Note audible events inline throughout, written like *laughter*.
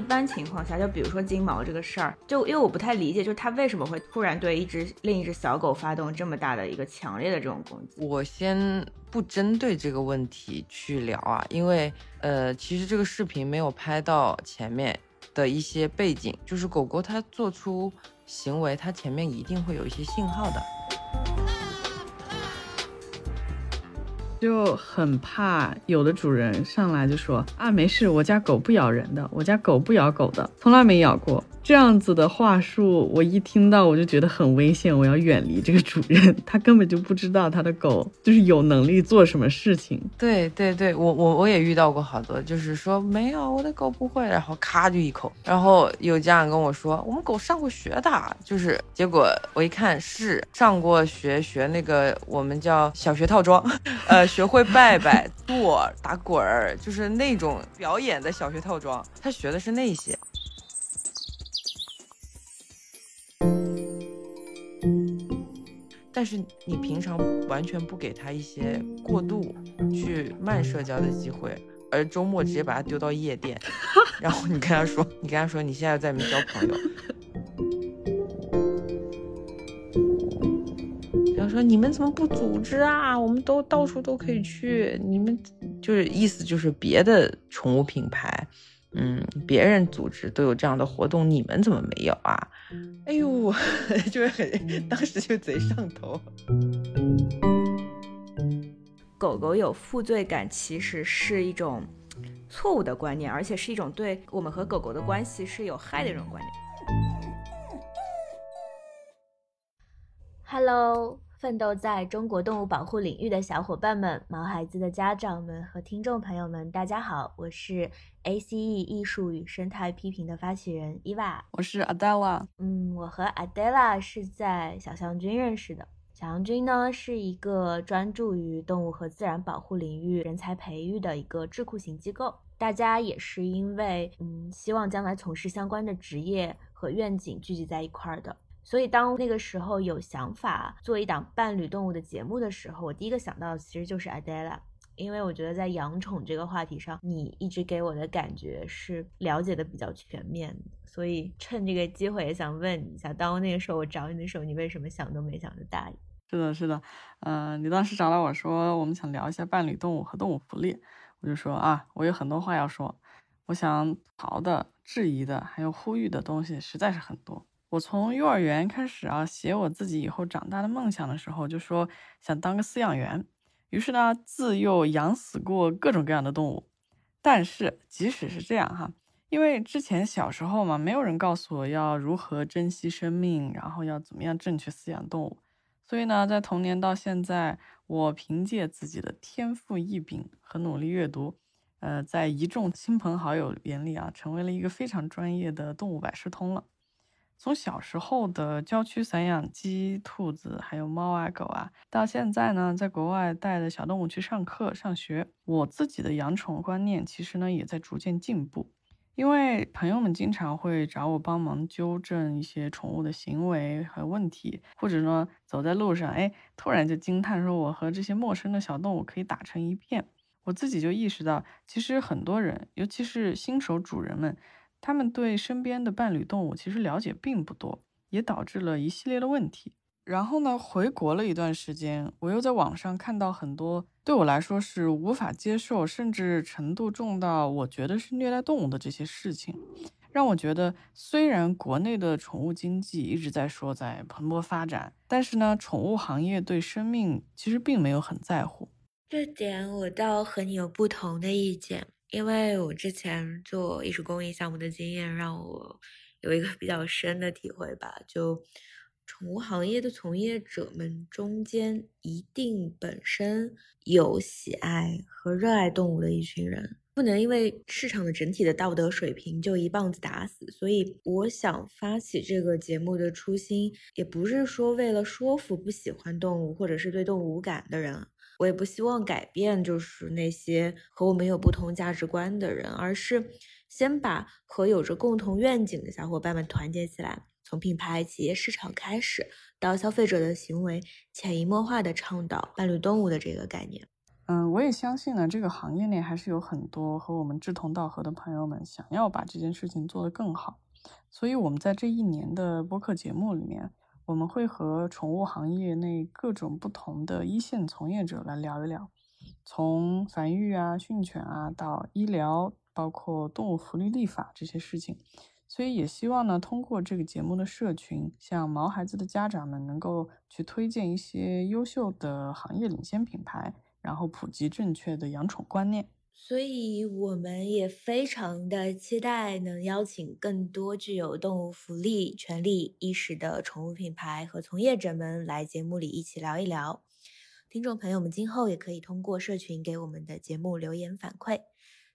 一般情况下，就比如说金毛这个事儿，就因为我不太理解，就是它为什么会突然对一只另一只小狗发动这么大的一个强烈的这种攻击？我先不针对这个问题去聊啊，因为呃，其实这个视频没有拍到前面的一些背景，就是狗狗它做出行为，它前面一定会有一些信号的。就很怕有的主人上来就说啊，没事，我家狗不咬人的，我家狗不咬狗的，从来没咬过。这样子的话术，我一听到我就觉得很危险，我要远离这个主人。他根本就不知道他的狗就是有能力做什么事情。对对对，我我我也遇到过好多，就是说没有我的狗不会，然后咔就一口。然后有家长跟我说，我们狗上过学的，就是结果我一看是上过学，学那个我们叫小学套装，呃。学会拜拜、坐、打滚儿，就是那种表演的小学套装。他学的是那些。但是你平常完全不给他一些过度去慢社交的机会，而周末直接把他丢到夜店，*laughs* 然后你跟他说，你跟他说你现在在里面交朋友。然后说你们怎么不组织啊？我们都到处都可以去，你们就是意思就是别的宠物品牌，嗯，别人组织都有这样的活动，你们怎么没有啊？哎呦，*laughs* 就是很当时就贼上头。狗狗有负罪感，其实是一种错误的观念，而且是一种对我们和狗狗的关系是有害的一种观念。Hello。奋斗在中国动物保护领域的小伙伴们、毛孩子的家长们和听众朋友们，大家好，我是 ACE 艺术与生态批评的发起人伊娃，我是 Adela。嗯，我和 Adela 是在小象君认识的。小象君呢是一个专注于动物和自然保护领域人才培育的一个智库型机构。大家也是因为嗯希望将来从事相关的职业和愿景聚集在一块儿的。所以，当那个时候有想法做一档伴侣动物的节目的时候，我第一个想到的其实就是 Adela，因为我觉得在养宠这个话题上，你一直给我的感觉是了解的比较全面。所以，趁这个机会也想问你一下，当那个时候我找你的时候，你为什么想都没想就答应？是的，是的，嗯，你当时找到我说我们想聊一下伴侣动物和动物福利，我就说啊，我有很多话要说，我想槽的、质疑的，还有呼吁的东西实在是很多。我从幼儿园开始啊，写我自己以后长大的梦想的时候，就说想当个饲养员。于是呢，自幼养死过各种各样的动物。但是即使是这样哈，因为之前小时候嘛，没有人告诉我要如何珍惜生命，然后要怎么样正确饲养动物。所以呢，在童年到现在，我凭借自己的天赋异禀和努力阅读，呃，在一众亲朋好友眼里啊，成为了一个非常专业的动物百事通了。从小时候的郊区散养鸡、兔子，还有猫啊、狗啊，到现在呢，在国外带着小动物去上课、上学，我自己的养宠观念其实呢也在逐渐进步。因为朋友们经常会找我帮忙纠正一些宠物的行为和问题，或者呢走在路上，哎，突然就惊叹说我和这些陌生的小动物可以打成一片。我自己就意识到，其实很多人，尤其是新手主人们。他们对身边的伴侣动物其实了解并不多，也导致了一系列的问题。然后呢，回国了一段时间，我又在网上看到很多对我来说是无法接受，甚至程度重到我觉得是虐待动物的这些事情，让我觉得，虽然国内的宠物经济一直在说在蓬勃发展，但是呢，宠物行业对生命其实并没有很在乎。这点我倒和你有不同的意见。因为我之前做艺术公益项目的经验，让我有一个比较深的体会吧。就宠物行业的从业者们中间，一定本身有喜爱和热爱动物的一群人，不能因为市场的整体的道德水平就一棒子打死。所以，我想发起这个节目的初心，也不是说为了说服不喜欢动物或者是对动物无感的人。我也不希望改变，就是那些和我们有不同价值观的人，而是先把和有着共同愿景的小伙伴们团结起来，从品牌、企业、市场开始，到消费者的行为，潜移默化的倡导伴侣动物的这个概念。嗯，我也相信呢，这个行业内还是有很多和我们志同道合的朋友们，想要把这件事情做得更好。所以，我们在这一年的播客节目里面，我们会和宠物行业内各种不同的一线从业者来聊一聊，从繁育啊、训犬啊到医疗，包括动物福利立法这些事情。所以也希望呢，通过这个节目的社群，向毛孩子的家长们能够去推荐一些优秀的行业领先品牌，然后普及正确的养宠观念。所以我们也非常的期待能邀请更多具有动物福利权利意识的宠物品牌和从业者们来节目里一起聊一聊。听众朋友们，今后也可以通过社群给我们的节目留言反馈。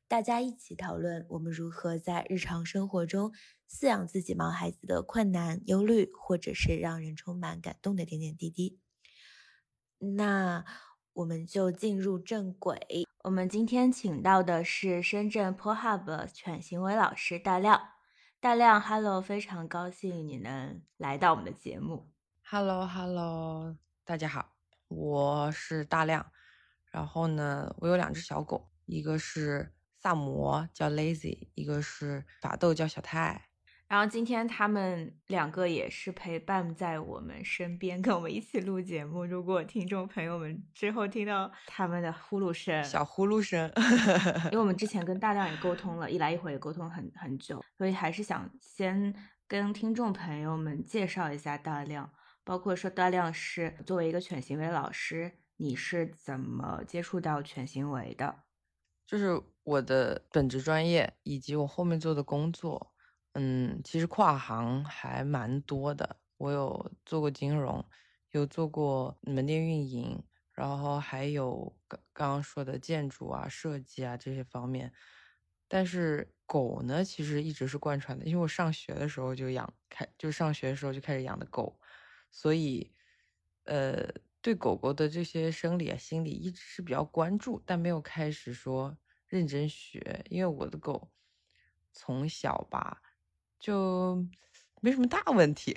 大家一起讨论我们如何在日常生活中饲养自己毛孩子的困难、忧虑，或者是让人充满感动的点点滴滴。那我们就进入正轨。我们今天请到的是深圳 POHUB 犬行为老师大亮。大亮，Hello，非常高兴你能来到我们的节目。Hello，Hello，大家好，我是大亮。然后呢，我有两只小狗，一个是。萨摩叫 Lazy，一个是法斗叫小泰，然后今天他们两个也是陪伴在我们身边，跟我们一起录节目。如果听众朋友们之后听到他们的呼噜声，小呼噜声，因为我们之前跟大亮也沟通了一来一回，也沟通很很久，所以还是想先跟听众朋友们介绍一下大亮，包括说大亮是作为一个犬行为老师，你是怎么接触到犬行为的？就是我的本职专业以及我后面做的工作，嗯，其实跨行还蛮多的。我有做过金融，有做过门店运营，然后还有刚刚刚说的建筑啊、设计啊这些方面。但是狗呢，其实一直是贯穿的，因为我上学的时候就养，开就上学的时候就开始养的狗，所以，呃。对狗狗的这些生理啊、心理一直是比较关注，但没有开始说认真学。因为我的狗从小吧就没什么大问题，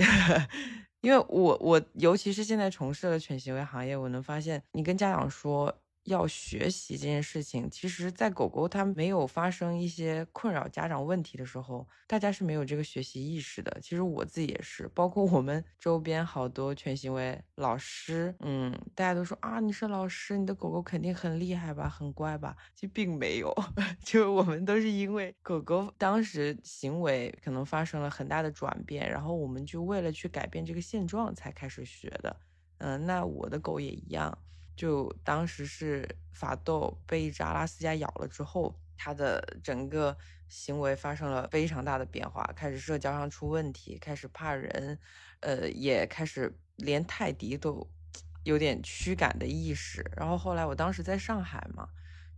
*laughs* 因为我我尤其是现在从事了犬行为行业，我能发现你跟家长说。要学习这件事情，其实，在狗狗它没有发生一些困扰家长问题的时候，大家是没有这个学习意识的。其实我自己也是，包括我们周边好多犬行为老师，嗯，大家都说啊，你是老师，你的狗狗肯定很厉害吧，很乖吧？其实并没有，*laughs* 就我们都是因为狗狗当时行为可能发生了很大的转变，然后我们就为了去改变这个现状才开始学的。嗯，那我的狗也一样。就当时是法斗被一只阿拉斯加咬了之后，它的整个行为发生了非常大的变化，开始社交上出问题，开始怕人，呃，也开始连泰迪都 *tsk* 有点驱赶的意识。然后后来我当时在上海嘛，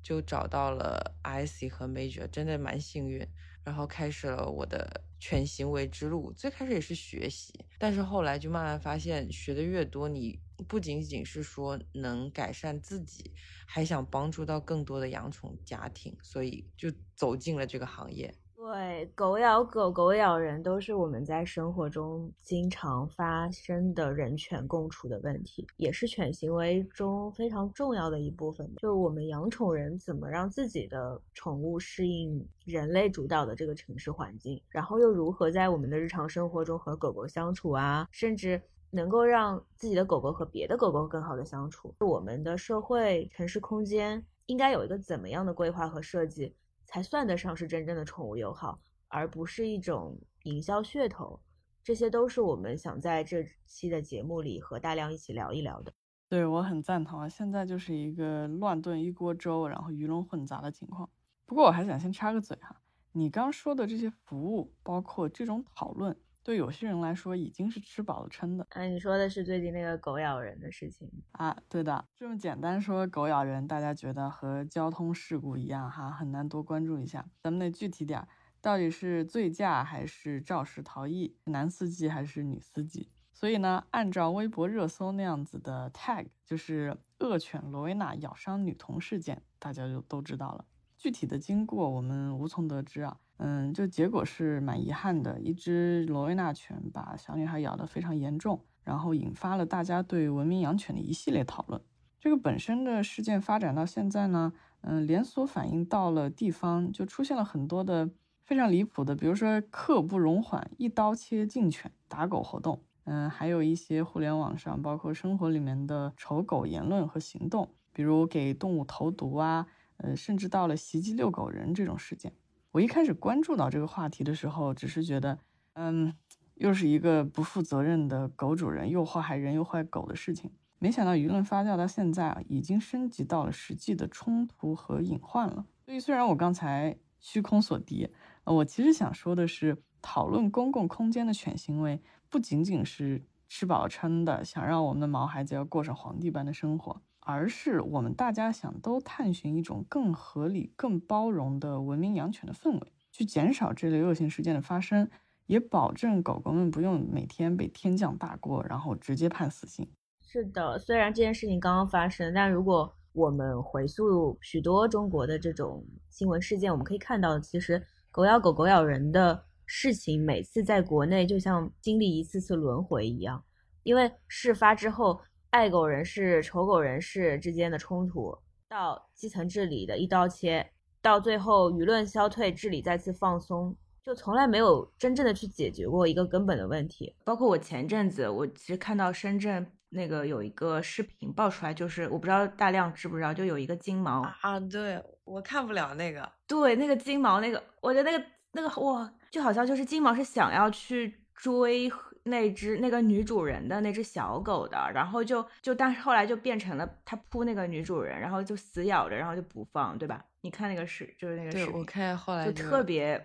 就找到了 IC 和 Major，真的蛮幸运。然后开始了我的犬行为之路。最开始也是学习，但是后来就慢慢发现，学的越多，你不仅仅是说能改善自己，还想帮助到更多的养宠家庭，所以就走进了这个行业。对，狗咬狗，狗咬人，都是我们在生活中经常发生的人犬共处的问题，也是犬行为中非常重要的一部分。就是我们养宠人怎么让自己的宠物适应人类主导的这个城市环境，然后又如何在我们的日常生活中和狗狗相处啊，甚至能够让自己的狗狗和别的狗狗更好的相处。我们的社会城市空间应该有一个怎么样的规划和设计？才算得上是真正的宠物友好，而不是一种营销噱头。这些都是我们想在这期的节目里和大亮一起聊一聊的。对我很赞同啊！现在就是一个乱炖一锅粥，然后鱼龙混杂的情况。不过我还想先插个嘴哈，你刚说的这些服务，包括这种讨论。对有些人来说已经是吃饱了撑的。哎，你说的是最近那个狗咬人的事情啊？对的，这么简单说狗咬人，大家觉得和交通事故一样哈，很难多关注一下。咱们得具体点，到底是醉驾还是肇事逃逸？男司机还是女司机？所以呢，按照微博热搜那样子的 tag，就是恶犬罗威纳咬伤女童事件，大家就都知道了。具体的经过我们无从得知啊。嗯，就结果是蛮遗憾的，一只罗威纳犬把小女孩咬得非常严重，然后引发了大家对文明养犬的一系列讨论。这个本身的事件发展到现在呢，嗯，连锁反应到了地方，就出现了很多的非常离谱的，比如说刻不容缓、一刀切禁犬、打狗活动，嗯，还有一些互联网上包括生活里面的丑狗言论和行动，比如给动物投毒啊，呃，甚至到了袭击遛狗人这种事件。我一开始关注到这个话题的时候，只是觉得，嗯，又是一个不负责任的狗主人又祸害人又害狗的事情。没想到舆论发酵到现在啊，已经升级到了实际的冲突和隐患了。所以，虽然我刚才虚空所敌，呃，我其实想说的是，讨论公共空间的犬行为，不仅仅是吃饱撑的想让我们的毛孩子要过上皇帝般的生活，而是我们大家想都探寻一种更合理、更包容的文明养犬的氛围，去减少这类恶性事件的发生，也保证狗狗们不用每天被天降大过，然后直接判死刑。是的，虽然这件事情刚刚发生，但如果我们回溯许多中国的这种新闻事件，我们可以看到，其实狗咬狗、狗咬人的事情，每次在国内就像经历一次次轮回一样。因为事发之后，爱狗人士、丑狗人士之间的冲突，到基层治理的一刀切，到最后舆论消退，治理再次放松，就从来没有真正的去解决过一个根本的问题。包括我前阵子，我其实看到深圳。那个有一个视频爆出来，就是我不知道大亮知不知道，就有一个金毛啊，对我看不了那个，对那个金毛那个，我觉得那个那个哇，就好像就是金毛是想要去追那只那个女主人的那只小狗的，然后就就但是后来就变成了它扑那个女主人，然后就死咬着，然后就不放，对吧？你看那个视就是那个视频，我看后来就特别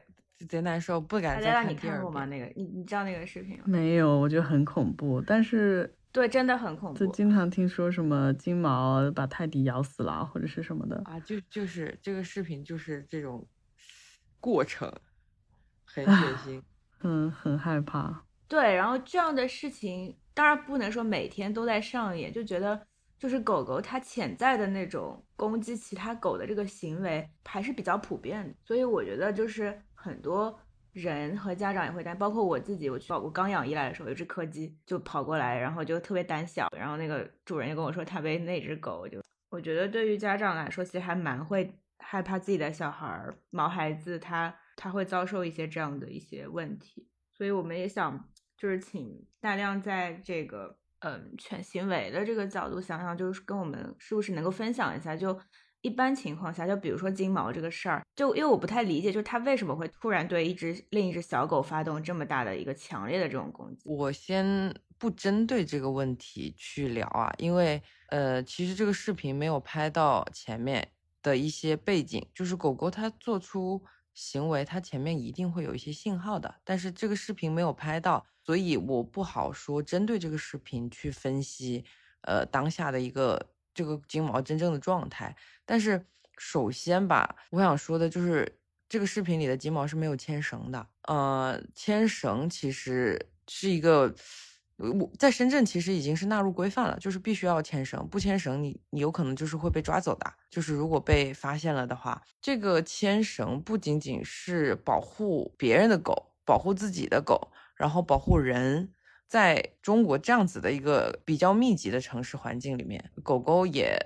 贼难受，不敢再看。你看过吗？那个你你知道那个视频吗？没有，我觉得很恐怖，但是。对，真的很恐怖。就经常听说什么金毛把泰迪咬死了，或者是什么的啊，就就是这个视频就是这种过程，很血腥，嗯，很害怕。对，然后这样的事情当然不能说每天都在上演，就觉得就是狗狗它潜在的那种攻击其他狗的这个行为还是比较普遍的，所以我觉得就是很多。人和家长也会担，包括我自己。我去，我刚养伊莱的时候，有只柯基就跑过来，然后就特别胆小。然后那个主人就跟我说，他被那只狗就。我觉得对于家长来说，其实还蛮会害怕自己的小孩儿、毛孩子，他他会遭受一些这样的一些问题。所以我们也想，就是请大量在这个嗯犬行为的这个角度想想，就是跟我们是不是能够分享一下就。一般情况下，就比如说金毛这个事儿，就因为我不太理解，就是它为什么会突然对一只另一只小狗发动这么大的一个强烈的这种攻击。我先不针对这个问题去聊啊，因为呃，其实这个视频没有拍到前面的一些背景，就是狗狗它做出行为，它前面一定会有一些信号的，但是这个视频没有拍到，所以我不好说针对这个视频去分析，呃，当下的一个。这个金毛真正的状态，但是首先吧，我想说的就是这个视频里的金毛是没有牵绳的。呃，牵绳其实是一个，我在深圳其实已经是纳入规范了，就是必须要牵绳，不牵绳你你有可能就是会被抓走的。就是如果被发现了的话，这个牵绳不仅仅是保护别人的狗，保护自己的狗，然后保护人。在中国这样子的一个比较密集的城市环境里面，狗狗也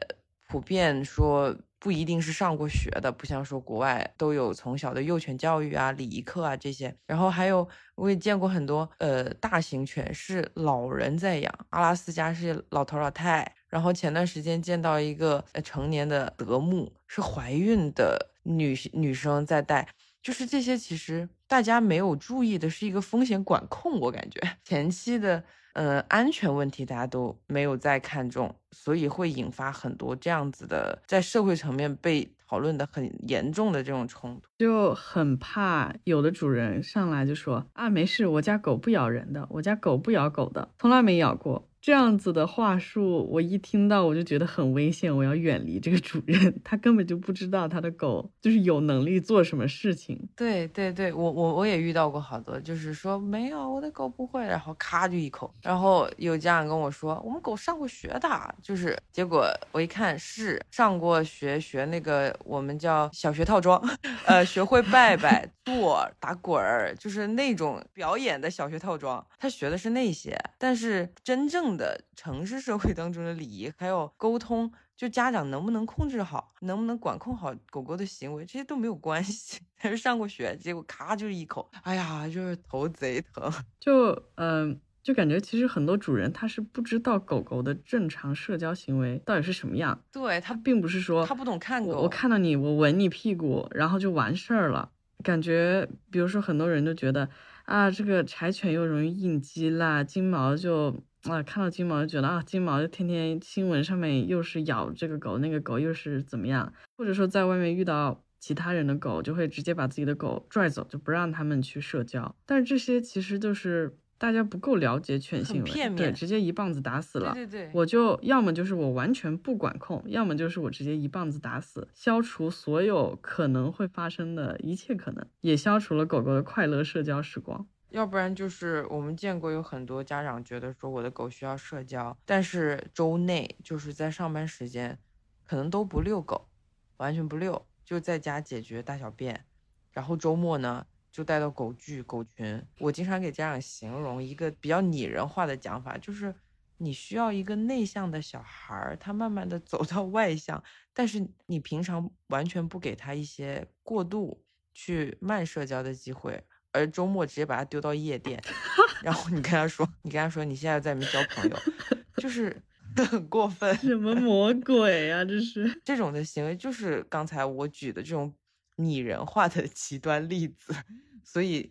普遍说不一定是上过学的，不像说国外都有从小的幼犬教育啊、礼仪课啊这些。然后还有我也见过很多呃大型犬是老人在养，阿拉斯加是老头老太。然后前段时间见到一个成年的德牧是怀孕的女女生在带。就是这些，其实大家没有注意的是一个风险管控，我感觉前期的呃安全问题大家都没有在看重，所以会引发很多这样子的在社会层面被讨论的很严重的这种冲突，就很怕有的主人上来就说啊没事，我家狗不咬人的，我家狗不咬狗的，从来没咬过。这样子的话术，我一听到我就觉得很危险，我要远离这个主人。*laughs* 他根本就不知道他的狗就是有能力做什么事情。对对对，我我我也遇到过好多，就是说没有我的狗不会，然后咔就一口。然后有家长跟我说，我们狗上过学的，就是结果我一看是上过学，学那个我们叫小学套装，呃，学会拜拜、坐、打滚儿，就是那种表演的小学套装。他学的是那些，但是真正。正的城市社会当中的礼仪，还有沟通，就家长能不能控制好，能不能管控好狗狗的行为，这些都没有关系。*laughs* 但是上过学，结果咔就是一口，哎呀，就是头贼疼。*laughs* 就嗯。就感觉其实很多主人他是不知道狗狗的正常社交行为到底是什么样，对他并不是说他不懂看狗，我看到你我闻你屁股然后就完事儿了。感觉比如说很多人都觉得啊这个柴犬又容易应激啦，金毛就啊看到金毛就觉得啊金毛就天天新闻上面又是咬这个狗那个狗又是怎么样，或者说在外面遇到其他人的狗就会直接把自己的狗拽走，就不让他们去社交。但是这些其实就是。大家不够了解犬行为，对，直接一棒子打死了。对对对，我就要么就是我完全不管控，要么就是我直接一棒子打死，消除所有可能会发生的一切可能，也消除了狗狗的快乐社交时光。要不然就是我们见过有很多家长觉得说我的狗需要社交，但是周内就是在上班时间，可能都不遛狗，完全不遛，就在家解决大小便，然后周末呢？就带到狗聚、狗群。我经常给家长形容一个比较拟人化的讲法，就是你需要一个内向的小孩儿，他慢慢的走到外向，但是你平常完全不给他一些过度去慢社交的机会，而周末直接把他丢到夜店，*laughs* 然后你跟他说，你跟他说你现在在里面交朋友，*laughs* 就是 *laughs* 很过分。什么魔鬼呀？这是这种的行为，就是刚才我举的这种。拟人化的极端例子，所以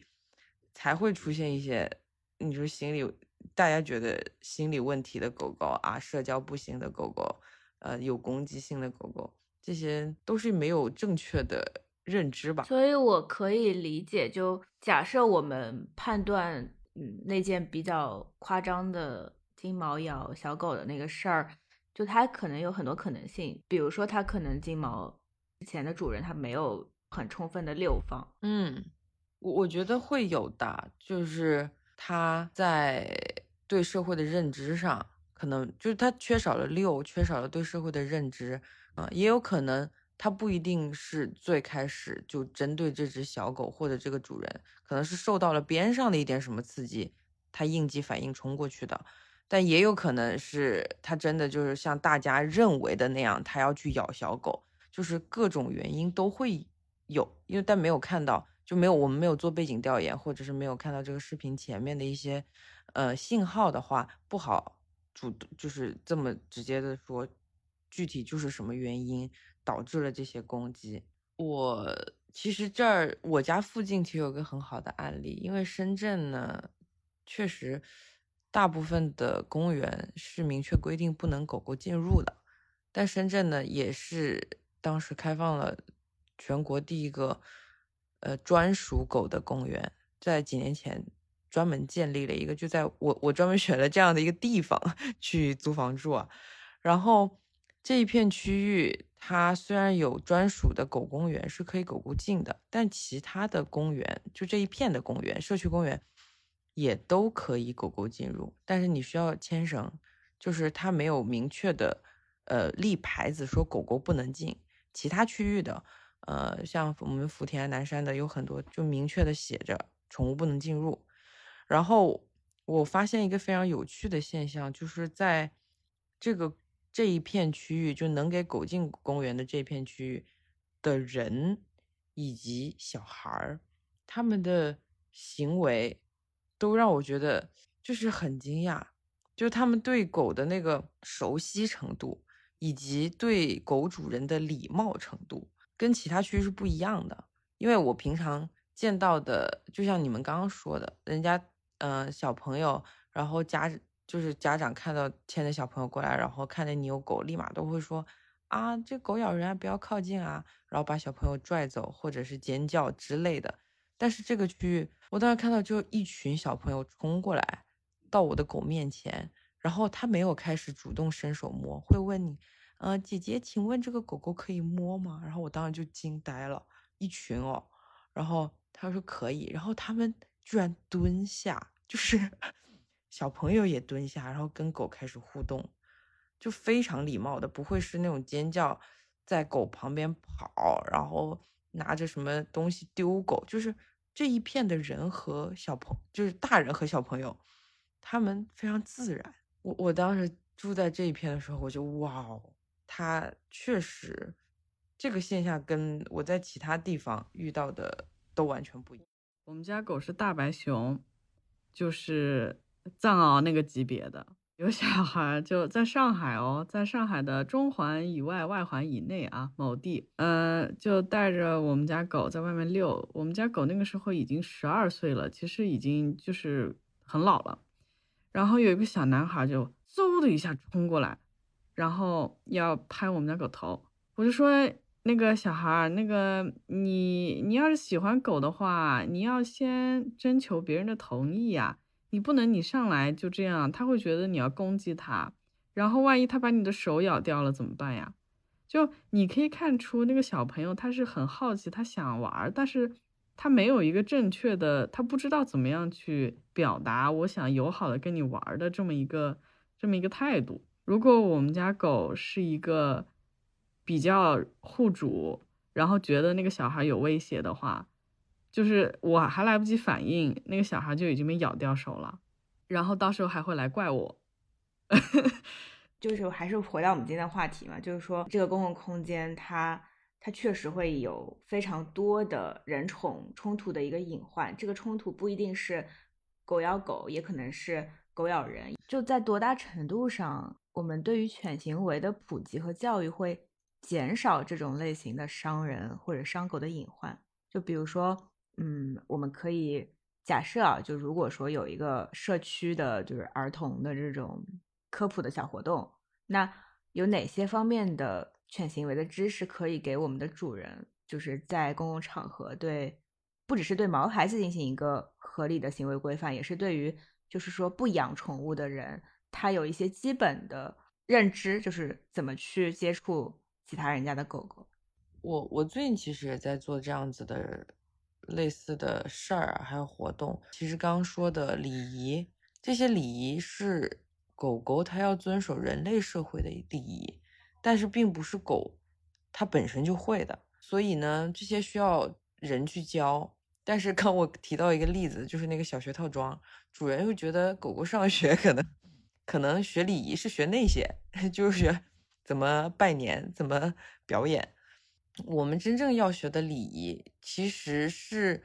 才会出现一些你说心理，大家觉得心理问题的狗狗啊，社交不行的狗狗，呃，有攻击性的狗狗，这些都是没有正确的认知吧。所以我可以理解，就假设我们判断，嗯，那件比较夸张的金毛咬小狗的那个事儿，就它可能有很多可能性，比如说它可能金毛之前的主人他没有。很充分的遛放，嗯，我我觉得会有的，就是他在对社会的认知上，可能就是他缺少了六，缺少了对社会的认知，啊，也有可能它不一定是最开始就针对这只小狗或者这个主人，可能是受到了边上的一点什么刺激，它应激反应冲过去的，但也有可能是它真的就是像大家认为的那样，它要去咬小狗，就是各种原因都会。有，因为但没有看到，就没有我们没有做背景调研，或者是没有看到这个视频前面的一些，呃，信号的话，不好主就是这么直接的说，具体就是什么原因导致了这些攻击。我其实这儿我家附近其实有个很好的案例，因为深圳呢，确实大部分的公园是明确规定不能狗狗进入的，但深圳呢也是当时开放了。全国第一个，呃，专属狗的公园，在几年前专门建立了一个，就在我我专门选了这样的一个地方去租房住啊。然后这一片区域，它虽然有专属的狗公园是可以狗狗进的，但其他的公园，就这一片的公园，社区公园也都可以狗狗进入，但是你需要牵绳，就是它没有明确的呃立牌子说狗狗不能进，其他区域的。呃，像我们福田、南山的有很多，就明确的写着宠物不能进入。然后我发现一个非常有趣的现象，就是在这个这一片区域，就能给狗进公园的这片区域的人以及小孩儿，他们的行为都让我觉得就是很惊讶，就他们对狗的那个熟悉程度，以及对狗主人的礼貌程度。跟其他区域是不一样的，因为我平常见到的，就像你们刚刚说的，人家，嗯，小朋友，然后家就是家长看到牵着小朋友过来，然后看见你有狗，立马都会说，啊，这狗咬人啊，不要靠近啊，然后把小朋友拽走，或者是尖叫之类的。但是这个区域，我当时看到就一群小朋友冲过来到我的狗面前，然后他没有开始主动伸手摸，会问你。呃，姐姐，请问这个狗狗可以摸吗？然后我当时就惊呆了，一群哦，然后他说可以，然后他们居然蹲下，就是小朋友也蹲下，然后跟狗开始互动，就非常礼貌的，不会是那种尖叫，在狗旁边跑，然后拿着什么东西丢狗，就是这一片的人和小朋，就是大人和小朋友，他们非常自然。我我当时住在这一片的时候，我就哇哦，它确实这个现象跟我在其他地方遇到的都完全不一样。我们家狗是大白熊，就是藏獒那个级别的。有小孩就在上海哦，在上海的中环以外、外环以内啊，某地，呃，就带着我们家狗在外面遛。我们家狗那个时候已经十二岁了，其实已经就是很老了。然后有一个小男孩就嗖的一下冲过来，然后要拍我们家狗头。我就说那个小孩，那个你你要是喜欢狗的话，你要先征求别人的同意呀。你不能，你上来就这样，他会觉得你要攻击他，然后万一他把你的手咬掉了怎么办呀？就你可以看出那个小朋友他是很好奇，他想玩，但是他没有一个正确的，他不知道怎么样去表达我想友好的跟你玩的这么一个这么一个态度。如果我们家狗是一个比较护主，然后觉得那个小孩有威胁的话。就是我还来不及反应，那个小孩就已经被咬掉手了，然后到时候还会来怪我。*laughs* 就是还是回到我们今天的话题嘛，就是说这个公共空间它它确实会有非常多的人宠冲突的一个隐患。这个冲突不一定是狗咬狗，也可能是狗咬人。就在多大程度上，我们对于犬行为的普及和教育会减少这种类型的伤人或者伤狗的隐患？就比如说。嗯，我们可以假设啊，就如果说有一个社区的，就是儿童的这种科普的小活动，那有哪些方面的犬行为的知识可以给我们的主人，就是在公共场合对，不只是对毛孩子进行一个合理的行为规范，也是对于就是说不养宠物的人，他有一些基本的认知，就是怎么去接触其他人家的狗狗。我我最近其实也在做这样子的。类似的事儿啊，还有活动，其实刚刚说的礼仪，这些礼仪是狗狗它要遵守人类社会的礼仪，但是并不是狗它本身就会的，所以呢，这些需要人去教。但是刚我提到一个例子，就是那个小学套装，主人又觉得狗狗上学 *laughs* 可能可能学礼仪是学那些，*laughs* 就是学怎么拜年，怎么表演。我们真正要学的礼仪，其实是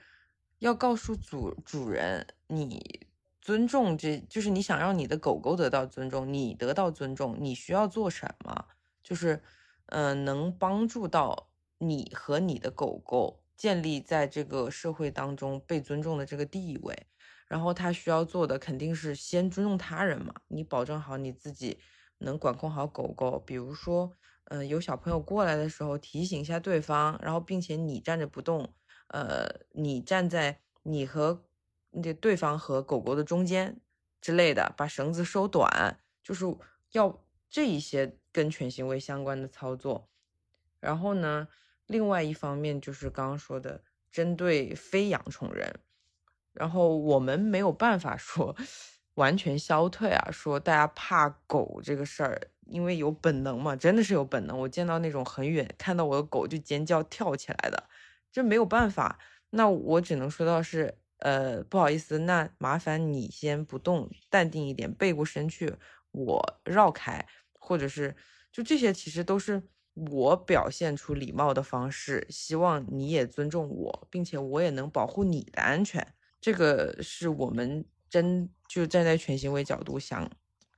要告诉主主人，你尊重，这就是你想让你的狗狗得到尊重，你得到尊重，你需要做什么，就是，嗯，能帮助到你和你的狗狗建立在这个社会当中被尊重的这个地位。然后他需要做的肯定是先尊重他人嘛，你保证好你自己能管控好狗狗，比如说。嗯，有小朋友过来的时候提醒一下对方，然后并且你站着不动，呃，你站在你和那对方和狗狗的中间之类的，把绳子收短，就是要这一些跟犬行为相关的操作。然后呢，另外一方面就是刚刚说的，针对非养宠人，然后我们没有办法说 *laughs* 完全消退啊，说大家怕狗这个事儿。因为有本能嘛，真的是有本能。我见到那种很远看到我的狗就尖叫跳起来的，这没有办法。那我只能说到是，呃，不好意思，那麻烦你先不动，淡定一点，背过身去，我绕开，或者是就这些，其实都是我表现出礼貌的方式，希望你也尊重我，并且我也能保护你的安全。这个是我们真就站在犬行为角度想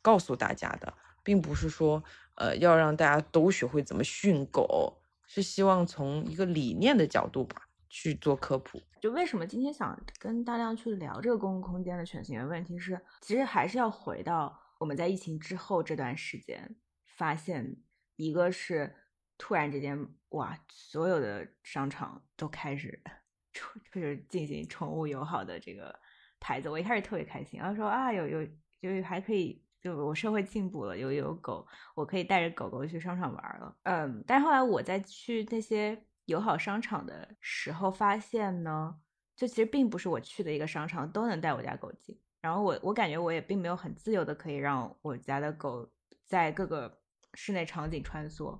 告诉大家的。并不是说，呃，要让大家都学会怎么训狗，是希望从一个理念的角度吧去做科普。就为什么今天想跟大亮去聊这个公共空间的犬行为问题，是其实还是要回到我们在疫情之后这段时间，发现一个是突然之间，哇，所有的商场都开始就是进行宠物友好的这个牌子，我一开始特别开心，然后说啊，有有就是还可以。就我社会进步了，有有狗，我可以带着狗狗去商场玩了。嗯，但后来我在去那些友好商场的时候，发现呢，就其实并不是我去的一个商场都能带我家狗进。然后我我感觉我也并没有很自由的可以让我家的狗在各个室内场景穿梭。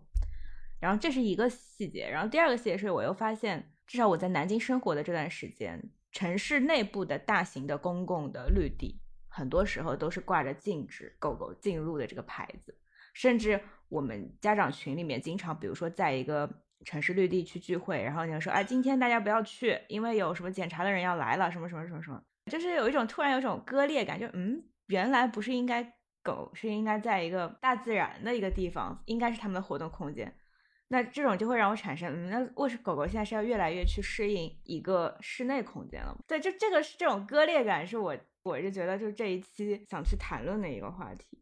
然后这是一个细节。然后第二个细节是我又发现，至少我在南京生活的这段时间，城市内部的大型的公共的绿地。很多时候都是挂着禁止狗狗进入的这个牌子，甚至我们家长群里面经常，比如说在一个城市绿地去聚会，然后你就说，哎，今天大家不要去，因为有什么检查的人要来了，什么什么什么什么，就是有一种突然有一种割裂感，就嗯，原来不是应该狗是应该在一个大自然的一个地方，应该是他们的活动空间。那这种就会让我产生，嗯，那为什么狗狗现在是要越来越去适应一个室内空间了？对，就这个是这种割裂感，是我我是觉得就这一期想去谈论的一个话题。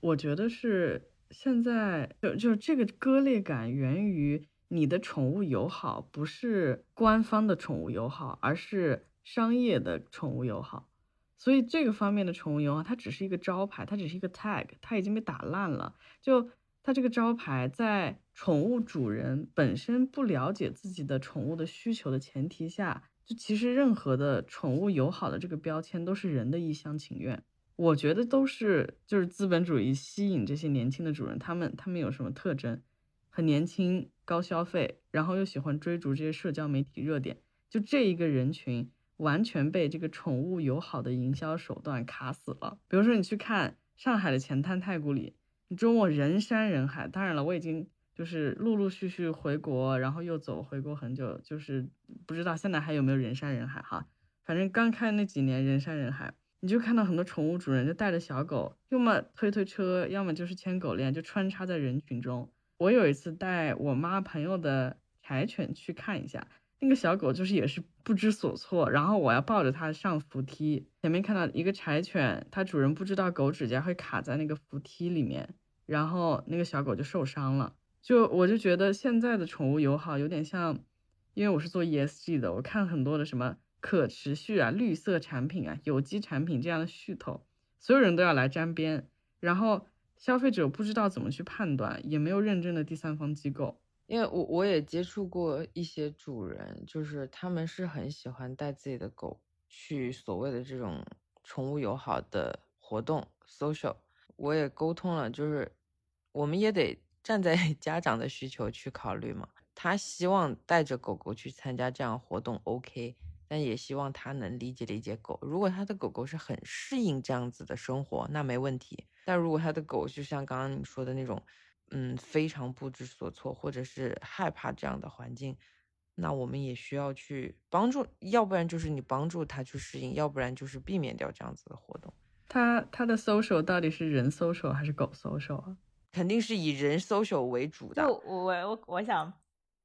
我觉得是现在就就这个割裂感源于你的宠物友好不是官方的宠物友好，而是商业的宠物友好，所以这个方面的宠物友好它只是一个招牌，它只是一个 tag，它已经被打烂了，就。它这个招牌在宠物主人本身不了解自己的宠物的需求的前提下，就其实任何的宠物友好的这个标签都是人的一厢情愿。我觉得都是就是资本主义吸引这些年轻的主人，他们他们有什么特征？很年轻，高消费，然后又喜欢追逐这些社交媒体热点，就这一个人群完全被这个宠物友好的营销手段卡死了。比如说你去看上海的前滩太古里。你周末人山人海，当然了，我已经就是陆陆续续回国，然后又走回国很久，就是不知道现在还有没有人山人海哈。反正刚开那几年人山人海，你就看到很多宠物主人就带着小狗，要么推推车，要么就是牵狗链，就穿插在人群中。我有一次带我妈朋友的柴犬去看一下，那个小狗就是也是不知所措，然后我要抱着它上扶梯，前面看到一个柴犬，它主人不知道狗指甲会卡在那个扶梯里面。然后那个小狗就受伤了，就我就觉得现在的宠物友好有点像，因为我是做 ESG 的，我看很多的什么可持续啊、绿色产品啊、有机产品这样的噱头，所有人都要来沾边，然后消费者不知道怎么去判断，也没有认证的第三方机构。因为我我也接触过一些主人，就是他们是很喜欢带自己的狗去所谓的这种宠物友好的活动 social。我也沟通了，就是我们也得站在 *laughs* 家长的需求去考虑嘛。他希望带着狗狗去参加这样活动，OK，但也希望他能理解理解狗。如果他的狗狗是很适应这样子的生活，那没问题。但如果他的狗就像刚刚你说的那种，嗯，非常不知所措，或者是害怕这样的环境，那我们也需要去帮助，要不然就是你帮助他去适应，要不然就是避免掉这样子的活动。他他的 social 到底是人 social 还是狗 social 啊？肯定是以人 social 为主的。就我我我想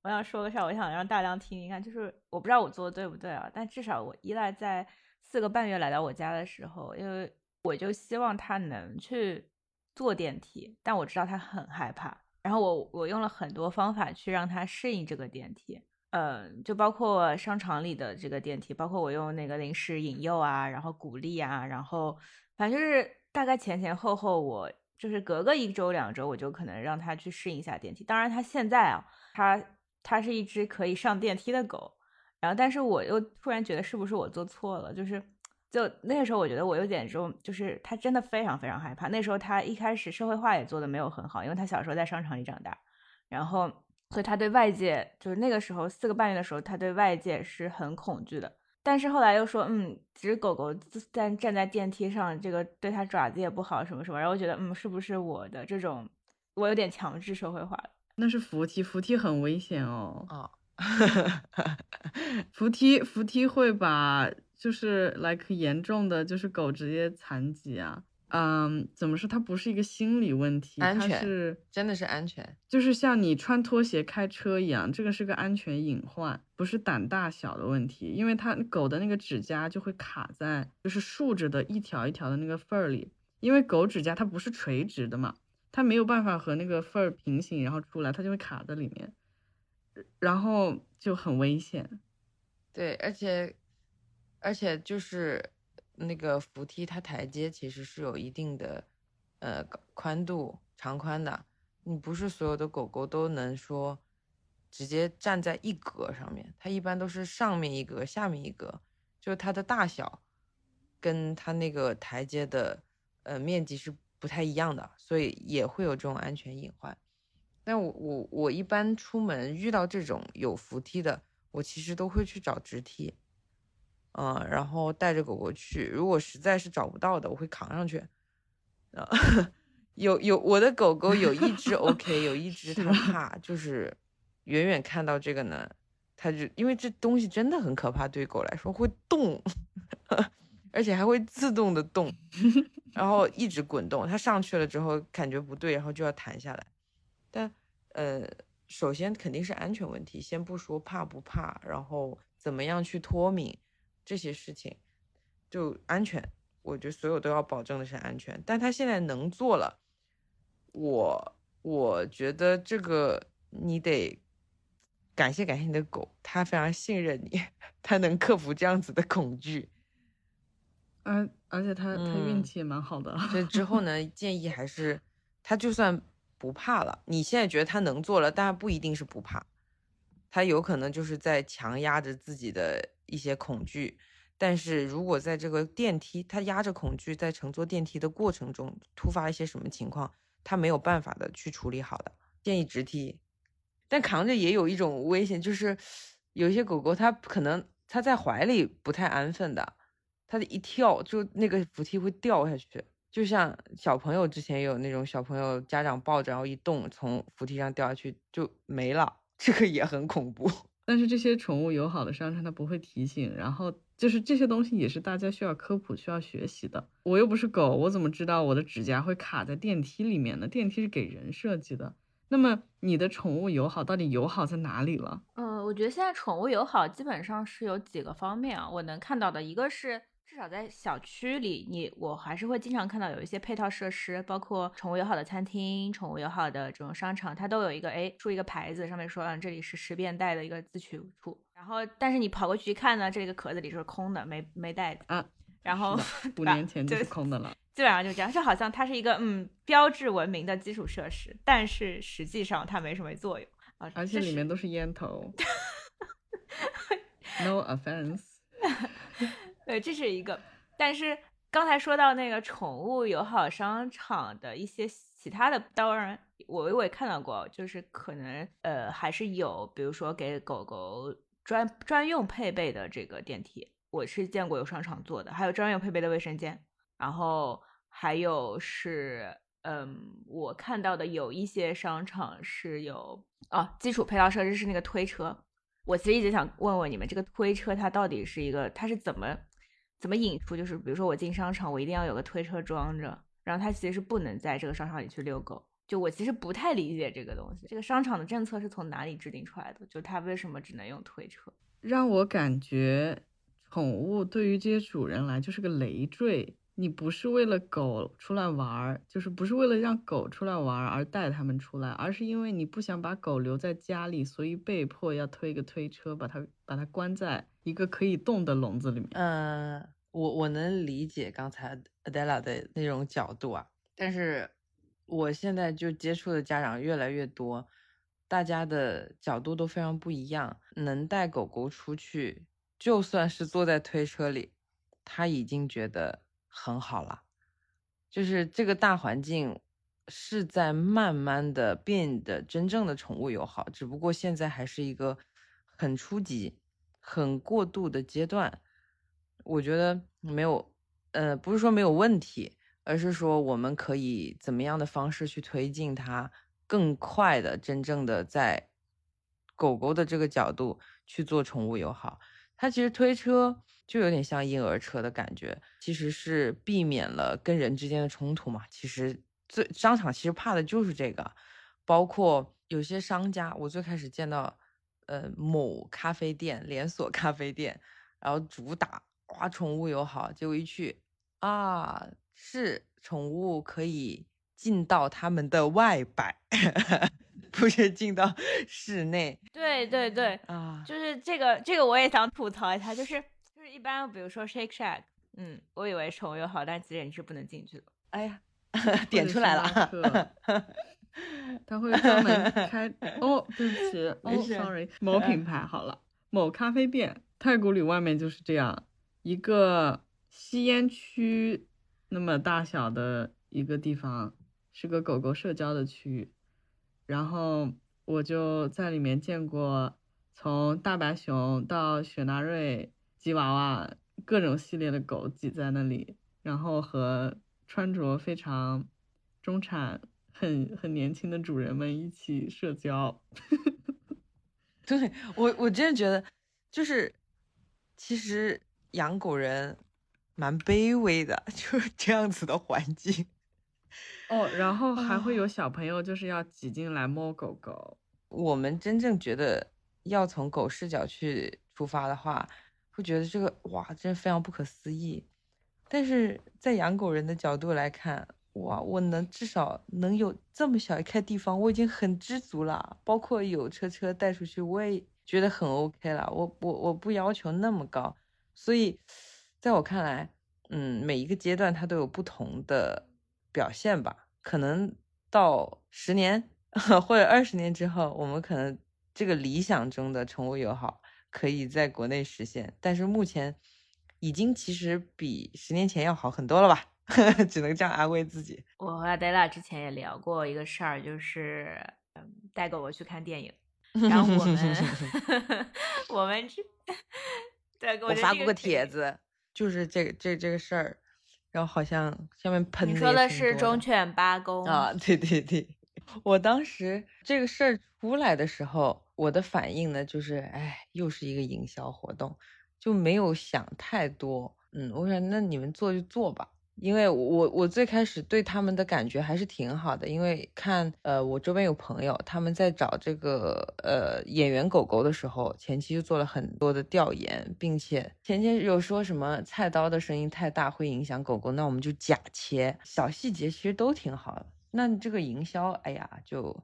我想说个事儿，我想让大家听一看，就是我不知道我做的对不对啊，但至少我依赖在四个半月来到我家的时候，因为我就希望他能去坐电梯，但我知道他很害怕，然后我我用了很多方法去让他适应这个电梯。嗯，就包括商场里的这个电梯，包括我用那个零食引诱啊，然后鼓励啊，然后反正就是大概前前后后，我就是隔个一周两周，我就可能让它去适应一下电梯。当然，它现在啊，它它是一只可以上电梯的狗，然后但是我又突然觉得是不是我做错了？就是就那个时候，我觉得我有点这种，就是它真的非常非常害怕。那时候它一开始社会化也做的没有很好，因为它小时候在商场里长大，然后。所以他对外界，就是那个时候四个半月的时候，他对外界是很恐惧的。但是后来又说，嗯，其实狗狗站站在电梯上，这个对它爪子也不好，什么什么。然后我觉得，嗯，是不是我的这种，我有点强制社会化了？那是扶梯，扶梯很危险哦。啊，*laughs* 扶梯，扶梯会把就是 like 严重的就是狗直接残疾啊。嗯，怎么说？它不是一个心理问题，安全是真的是安全，就是像你穿拖鞋开车一样，这个是个安全隐患，不是胆大小的问题。因为它狗的那个指甲就会卡在，就是竖着的一条一条的那个缝儿里，因为狗指甲它不是垂直的嘛，它没有办法和那个缝儿平行，然后出来，它就会卡在里面，然后就很危险。对，而且而且就是。那个扶梯，它台阶其实是有一定的，呃，宽度、长宽的。你不是所有的狗狗都能说直接站在一格上面，它一般都是上面一格，下面一格，就它的大小跟它那个台阶的呃面积是不太一样的，所以也会有这种安全隐患。但我我我一般出门遇到这种有扶梯的，我其实都会去找直梯。嗯，然后带着狗狗去。如果实在是找不到的，我会扛上去。*laughs* 啊，有有我的狗狗有一只 OK，有一只它怕，就是远远看到这个呢，它就因为这东西真的很可怕，对狗来说会动，*laughs* 而且还会自动的动，然后一直滚动。它上去了之后感觉不对，然后就要弹下来。但呃，首先肯定是安全问题，先不说怕不怕，然后怎么样去脱敏这些事情，就安全。我觉得所有都要保证的是安全，但他现在能做了，我我觉得这个你得感谢感谢你的狗，它非常信任你，*laughs* 它能克服这样子的恐惧，而而且它它运气也蛮好的。所以之后呢，建议还是它就算不怕了，你现在觉得它能做了，但不一定是不怕，他有可能就是在强压着自己的一些恐惧。但是如果在这个电梯，他压着恐惧在乘坐电梯的过程中突发一些什么情况，他没有办法的去处理好的，建议直梯。但扛着也有一种危险，就是有一些狗狗它可能它在怀里不太安分的，它一跳就那个扶梯会掉下去，就像小朋友之前有那种小朋友家长抱着然后一动从扶梯上掉下去就没了，这个也很恐怖。但是这些宠物友好的商场它不会提醒，然后。就是这些东西也是大家需要科普、需要学习的。我又不是狗，我怎么知道我的指甲会卡在电梯里面呢？电梯是给人设计的。那么你的宠物友好到底友好在哪里了？呃，我觉得现在宠物友好基本上是有几个方面啊，我能看到的一个是。至少在小区里，你我还是会经常看到有一些配套设施，包括宠物友好的餐厅、宠物友好的这种商场，它都有一个哎竖一个牌子，上面说嗯这里是十便袋的一个自取处。然后，但是你跑过去一看呢，这个壳子里是空的，没没袋子啊。然后五年前就是空的了，*laughs* 基本上就这样，就好像它是一个嗯标志文明的基础设施，但是实际上它没什么作用啊。而且里面都是烟头。*laughs* No offense。*laughs* 对，这是一个。但是刚才说到那个宠物友好商场的一些其他的，当然我我也看到过，就是可能呃还是有，比如说给狗狗专专用配备的这个电梯，我是见过有商场做的，还有专用配备的卫生间，然后还有是嗯我看到的有一些商场是有哦基础配套设施是那个推车，我其实一直想问问你们，这个推车它到底是一个它是怎么？怎么引出？就是比如说我进商场，我一定要有个推车装着，然后它其实是不能在这个商场里去遛狗。就我其实不太理解这个东西，这个商场的政策是从哪里制定出来的？就它为什么只能用推车？让我感觉宠物对于这些主人来就是个累赘。你不是为了狗出来玩儿，就是不是为了让狗出来玩儿而带它们出来，而是因为你不想把狗留在家里，所以被迫要推个推车把它把它关在一个可以动的笼子里面。嗯，我我能理解刚才 Adela 的那种角度啊，但是我现在就接触的家长越来越多，大家的角度都非常不一样。能带狗狗出去，就算是坐在推车里，他已经觉得。很好了，就是这个大环境是在慢慢的变得真正的宠物友好，只不过现在还是一个很初级、很过渡的阶段。我觉得没有，呃，不是说没有问题，而是说我们可以怎么样的方式去推进它，更快的真正的在狗狗的这个角度去做宠物友好。它其实推车。就有点像婴儿车的感觉，其实是避免了跟人之间的冲突嘛。其实最商场其实怕的就是这个，包括有些商家，我最开始见到，呃，某咖啡店连锁咖啡店，然后主打哇宠物友好，结果一去啊，是宠物可以进到他们的外摆，*laughs* 不是进到 *laughs* 室内。对对对，啊，就是这个这个我也想吐槽一下，就是。就是一般，比如说 Shake Shack，嗯，我以为宠物友好，但其实你是不能进去的。哎呀，*laughs* 点出来了，他会专门开 *laughs* 哦，对不起，哦，sorry，某品牌好了，某咖啡店，太古里外面就是这样一个吸烟区那么大小的一个地方，是个狗狗社交的区域，然后我就在里面见过从大白熊到雪纳瑞。吉娃娃各种系列的狗挤在那里，然后和穿着非常中产、很很年轻的主人们一起社交。*laughs* 对我，我真的觉得，就是其实养狗人蛮卑微的，*laughs* 就是这样子的环境。*laughs* 哦，然后还会有小朋友就是要挤进来摸狗狗。我们真正觉得要从狗视角去出发的话，会觉得这个哇，真非常不可思议。但是在养狗人的角度来看，哇，我能至少能有这么小一块地方，我已经很知足了。包括有车车带出去，我也觉得很 OK 了。我我我不要求那么高，所以在我看来，嗯，每一个阶段它都有不同的表现吧。可能到十年 *laughs* 或者二十年之后，我们可能这个理想中的宠物友好可以在国内实现，但是目前已经其实比十年前要好很多了吧，*laughs* 只能这样安慰自己。我和阿黛拉之前也聊过一个事儿，就是嗯带狗狗去看电影，*laughs* 然后我们 *laughs* 我们这对我发过个帖子，就是这个这这个事儿。然后好像下面喷你说的是忠犬八公啊？对对对，我当时这个事儿出来的时候，我的反应呢就是，哎，又是一个营销活动，就没有想太多。嗯，我说那你们做就做吧。因为我我最开始对他们的感觉还是挺好的，因为看呃我周边有朋友他们在找这个呃演员狗狗的时候，前期就做了很多的调研，并且前期有说什么菜刀的声音太大会影响狗狗，那我们就假切，小细节其实都挺好的。那这个营销，哎呀，就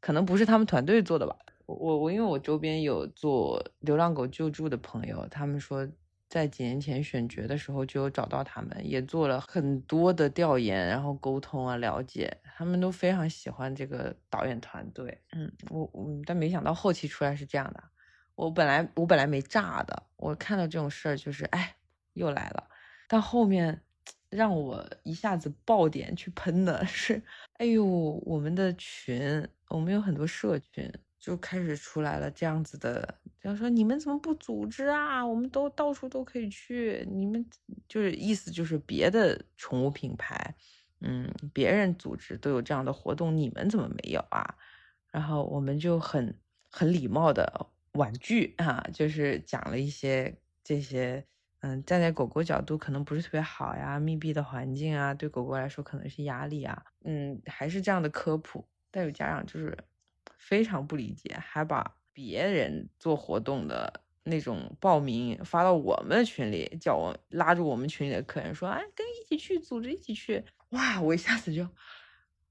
可能不是他们团队做的吧？我我因为我周边有做流浪狗救助的朋友，他们说。在几年前选角的时候就有找到他们，也做了很多的调研，然后沟通啊，了解，他们都非常喜欢这个导演团队。嗯，我我但没想到后期出来是这样的。我本来我本来没炸的，我看到这种事儿就是哎又来了。但后面让我一下子爆点去喷的是，哎呦我们的群，我们有很多社群。就开始出来了这样子的，就说你们怎么不组织啊？我们都到处都可以去，你们就是意思就是别的宠物品牌，嗯，别人组织都有这样的活动，你们怎么没有啊？然后我们就很很礼貌的婉拒啊，就是讲了一些这些，嗯，站在狗狗角度可能不是特别好呀，密闭的环境啊，对狗狗来说可能是压力啊，嗯，还是这样的科普，但有家长就是。非常不理解，还把别人做活动的那种报名发到我们的群里，叫我拉住我们群里的客人说：“哎，跟一起去，组织一起去。”哇，我一下子就，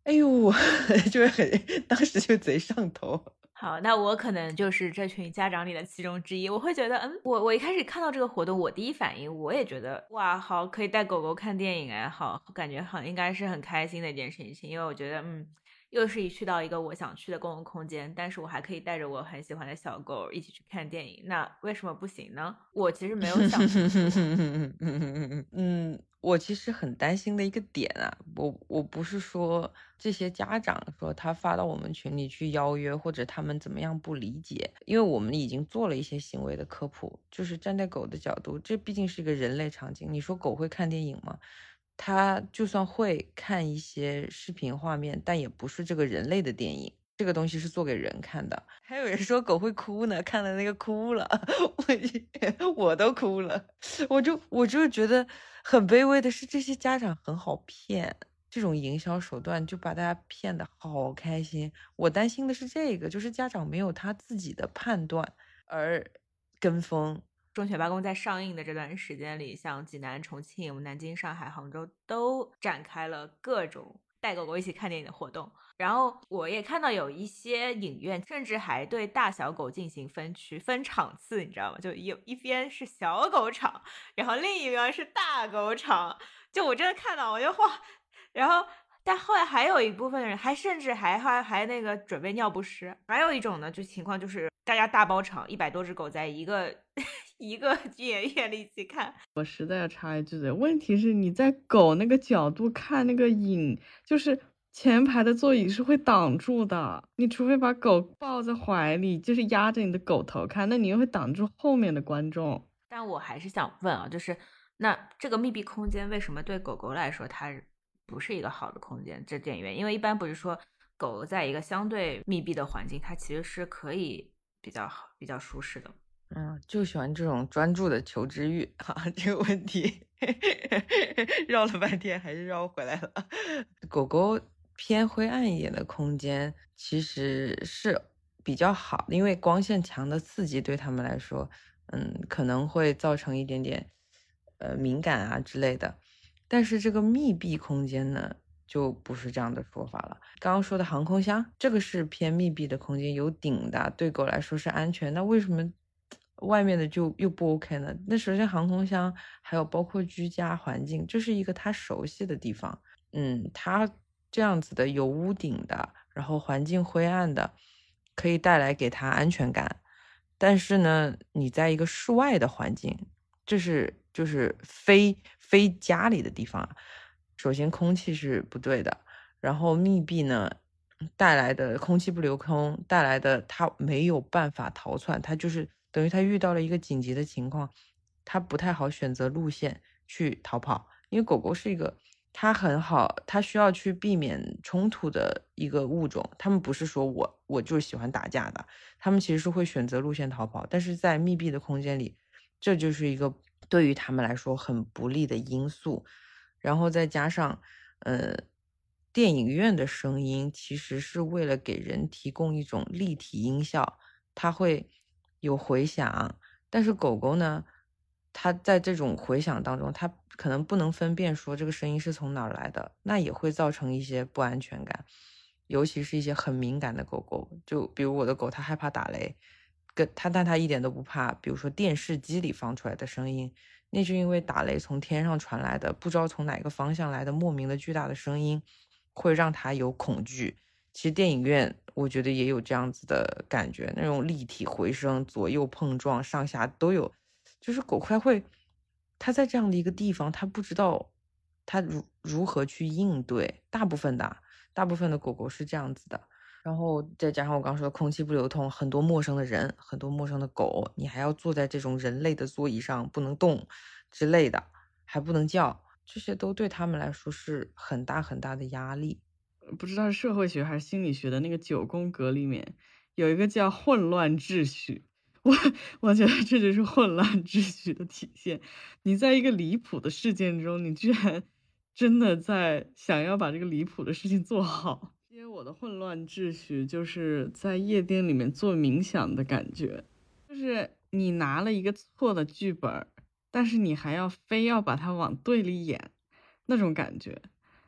哎呦，*laughs* 就是很，当时就贼上头。好，那我可能就是这群家长里的其中之一。我会觉得，嗯，我我一开始看到这个活动，我第一反应我也觉得，哇，好，可以带狗狗看电影哎，好，感觉好，应该是很开心的一件事情，因为我觉得，嗯。又是一去到一个我想去的公共空间，但是我还可以带着我很喜欢的小狗一起去看电影，那为什么不行呢？我其实没有想，*laughs* 嗯，我其实很担心的一个点啊，我我不是说这些家长说他发到我们群里去邀约，或者他们怎么样不理解，因为我们已经做了一些行为的科普，就是站在狗的角度，这毕竟是一个人类场景，你说狗会看电影吗？他就算会看一些视频画面，但也不是这个人类的电影。这个东西是做给人看的。还有人说狗会哭呢，看了那个哭了，*laughs* 我我都哭了。我就我就觉得很卑微的是，这些家长很好骗，这种营销手段就把大家骗得好开心。我担心的是这个，就是家长没有他自己的判断而跟风。《忠犬八公》在上映的这段时间里，像济南、重庆、南京、上海、杭州都展开了各种带狗狗一起看电影的活动。然后我也看到有一些影院甚至还对大小狗进行分区、分场次，你知道吗？就有一边是小狗场，然后另一边是大狗场。就我真的看到，我就哇！然后。但后来还有一部分人，还甚至还还还那个准备尿不湿。还有一种呢，就情况就是大家大包场，一百多只狗在一个 *laughs* 一个剧院里一起看。我实在要插一句嘴，问题是你在狗那个角度看那个影，就是前排的座椅是会挡住的。你除非把狗抱在怀里，就是压着你的狗头看，那你又会挡住后面的观众。但我还是想问啊，就是那这个密闭空间为什么对狗狗来说它不是一个好的空间？这电影院，因为一般不是说狗在一个相对密闭的环境，它其实是可以比较好、比较舒适的。嗯，就喜欢这种专注的求知欲啊！这个问题 *laughs* 绕了半天还是绕回来了。狗狗偏灰暗一点的空间其实是比较好，因为光线强的刺激对他们来说，嗯，可能会造成一点点呃敏感啊之类的。但是这个密闭空间呢，就不是这样的说法了。刚刚说的航空箱，这个是偏密闭的空间，有顶的，对狗来说是安全。那为什么？外面的就又不 OK 呢？那首先航空箱还有包括居家环境，这是一个他熟悉的地方。嗯，他这样子的有屋顶的，然后环境灰暗的，可以带来给他安全感。但是呢，你在一个室外的环境，这是就是非非家里的地方，首先空气是不对的，然后密闭呢带来的空气不流通带来的，他没有办法逃窜，他就是。等于他遇到了一个紧急的情况，他不太好选择路线去逃跑，因为狗狗是一个它很好，它需要去避免冲突的一个物种。它们不是说我我就喜欢打架的，它们其实是会选择路线逃跑。但是在密闭的空间里，这就是一个对于它们来说很不利的因素。然后再加上，呃，电影院的声音其实是为了给人提供一种立体音效，它会。有回响，但是狗狗呢，它在这种回响当中，它可能不能分辨说这个声音是从哪儿来的，那也会造成一些不安全感，尤其是一些很敏感的狗狗，就比如我的狗，它害怕打雷，跟它，但它一点都不怕，比如说电视机里放出来的声音，那是因为打雷从天上传来的，不知道从哪个方向来的莫名的巨大的声音，会让它有恐惧。其实电影院。我觉得也有这样子的感觉，那种立体回声、左右碰撞、上下都有，就是狗快会，它在这样的一个地方，它不知道它如如何去应对。大部分的，大部分的狗狗是这样子的。然后再加上我刚说的空气不流通，很多陌生的人，很多陌生的狗，你还要坐在这种人类的座椅上不能动之类的，还不能叫，这些都对他们来说是很大很大的压力。不知道是社会学还是心理学的那个九宫格里面有一个叫混乱秩序，我我觉得这就是混乱秩序的体现。你在一个离谱的事件中，你居然真的在想要把这个离谱的事情做好。因为我的混乱秩序就是在夜店里面做冥想的感觉，就是你拿了一个错的剧本，但是你还要非要把它往对里演，那种感觉。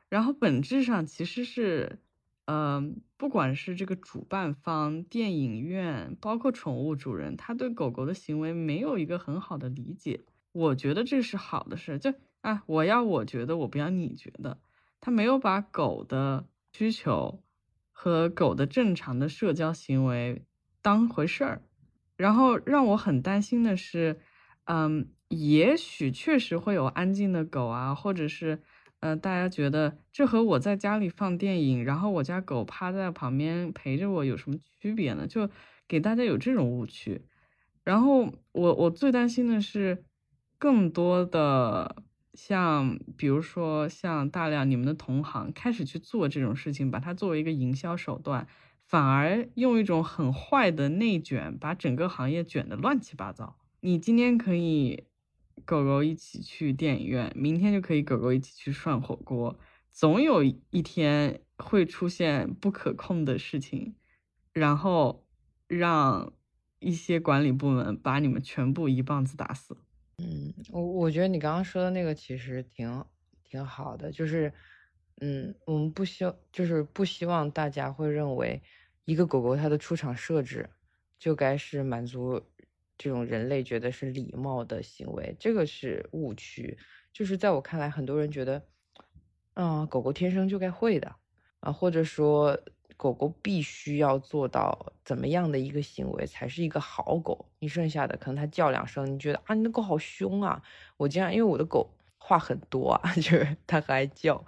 然后本质上其实是，嗯，不管是这个主办方、电影院，包括宠物主人，他对狗狗的行为没有一个很好的理解。我觉得这是好的事，就啊，我要我觉得，我不要你觉得。他没有把狗的需求和狗的正常的社交行为当回事儿。然后让我很担心的是，嗯，也许确实会有安静的狗啊，或者是。呃，大家觉得这和我在家里放电影，然后我家狗趴在旁边陪着我有什么区别呢？就给大家有这种误区。然后我我最担心的是，更多的像比如说像大量你们的同行开始去做这种事情，把它作为一个营销手段，反而用一种很坏的内卷，把整个行业卷得乱七八糟。你今天可以。狗狗一起去电影院，明天就可以狗狗一起去涮火锅。总有一天会出现不可控的事情，然后让一些管理部门把你们全部一棒子打死。嗯，我我觉得你刚刚说的那个其实挺挺好的，就是，嗯，我们不希就是不希望大家会认为一个狗狗它的出场设置就该是满足。这种人类觉得是礼貌的行为，这个是误区。就是在我看来，很多人觉得，啊，狗狗天生就该会的，啊，或者说狗狗必须要做到怎么样的一个行为才是一个好狗。你剩下的可能它叫两声，你觉得啊，你的狗好凶啊。我经常因为我的狗话很多啊，*laughs* 就是它很爱叫，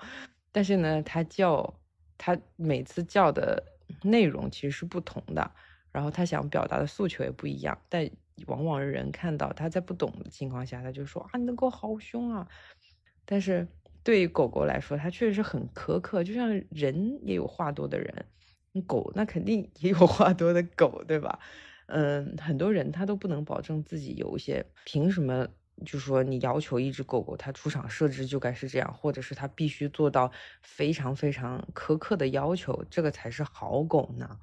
但是呢，它叫，它每次叫的内容其实是不同的，然后它想表达的诉求也不一样，但。往往人看到他在不懂的情况下，他就说啊，你的狗好凶啊。但是对于狗狗来说，它确实是很苛刻，就像人也有话多的人，狗那肯定也有话多的狗，对吧？嗯，很多人他都不能保证自己有一些，凭什么就说你要求一只狗狗它出厂设置就该是这样，或者是它必须做到非常非常苛刻的要求，这个才是好狗呢？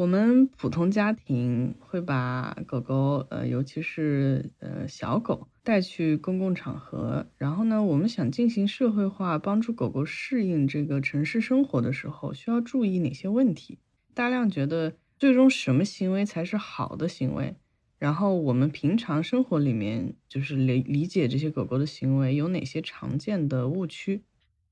我们普通家庭会把狗狗，呃，尤其是呃小狗带去公共场合，然后呢，我们想进行社会化，帮助狗狗适应这个城市生活的时候，需要注意哪些问题？大量觉得最终什么行为才是好的行为？然后我们平常生活里面就是理理解这些狗狗的行为有哪些常见的误区？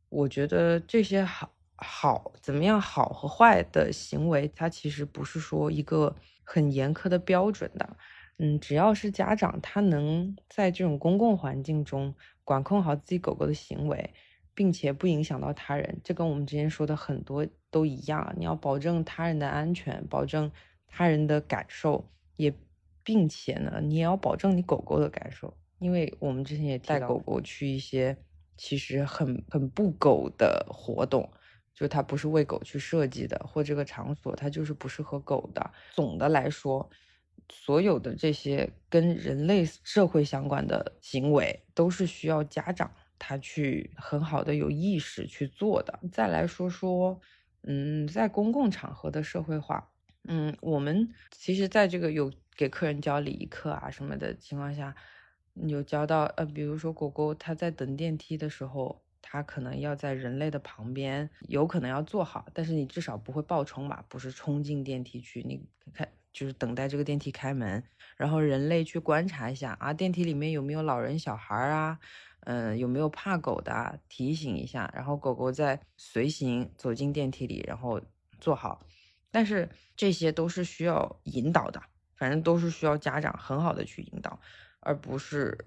我觉得这些好。好，怎么样？好和坏的行为，它其实不是说一个很严苛的标准的。嗯，只要是家长，他能在这种公共环境中管控好自己狗狗的行为，并且不影响到他人，这跟我们之前说的很多都一样。你要保证他人的安全，保证他人的感受，也并且呢，你也要保证你狗狗的感受。因为我们之前也带狗狗去一些其实很很不狗的活动。就它不是为狗去设计的，或这个场所它就是不适合狗的。总的来说，所有的这些跟人类社会相关的行为，都是需要家长他去很好的有意识去做的。再来说说，嗯，在公共场合的社会化，嗯，我们其实在这个有给客人教礼仪课啊什么的情况下，有教到，呃，比如说狗狗它在等电梯的时候。它可能要在人类的旁边，有可能要坐好，但是你至少不会暴冲吧？不是冲进电梯去，你看就是等待这个电梯开门，然后人类去观察一下啊，电梯里面有没有老人、小孩啊，嗯，有没有怕狗的，提醒一下，然后狗狗再随行走进电梯里，然后坐好。但是这些都是需要引导的，反正都是需要家长很好的去引导，而不是。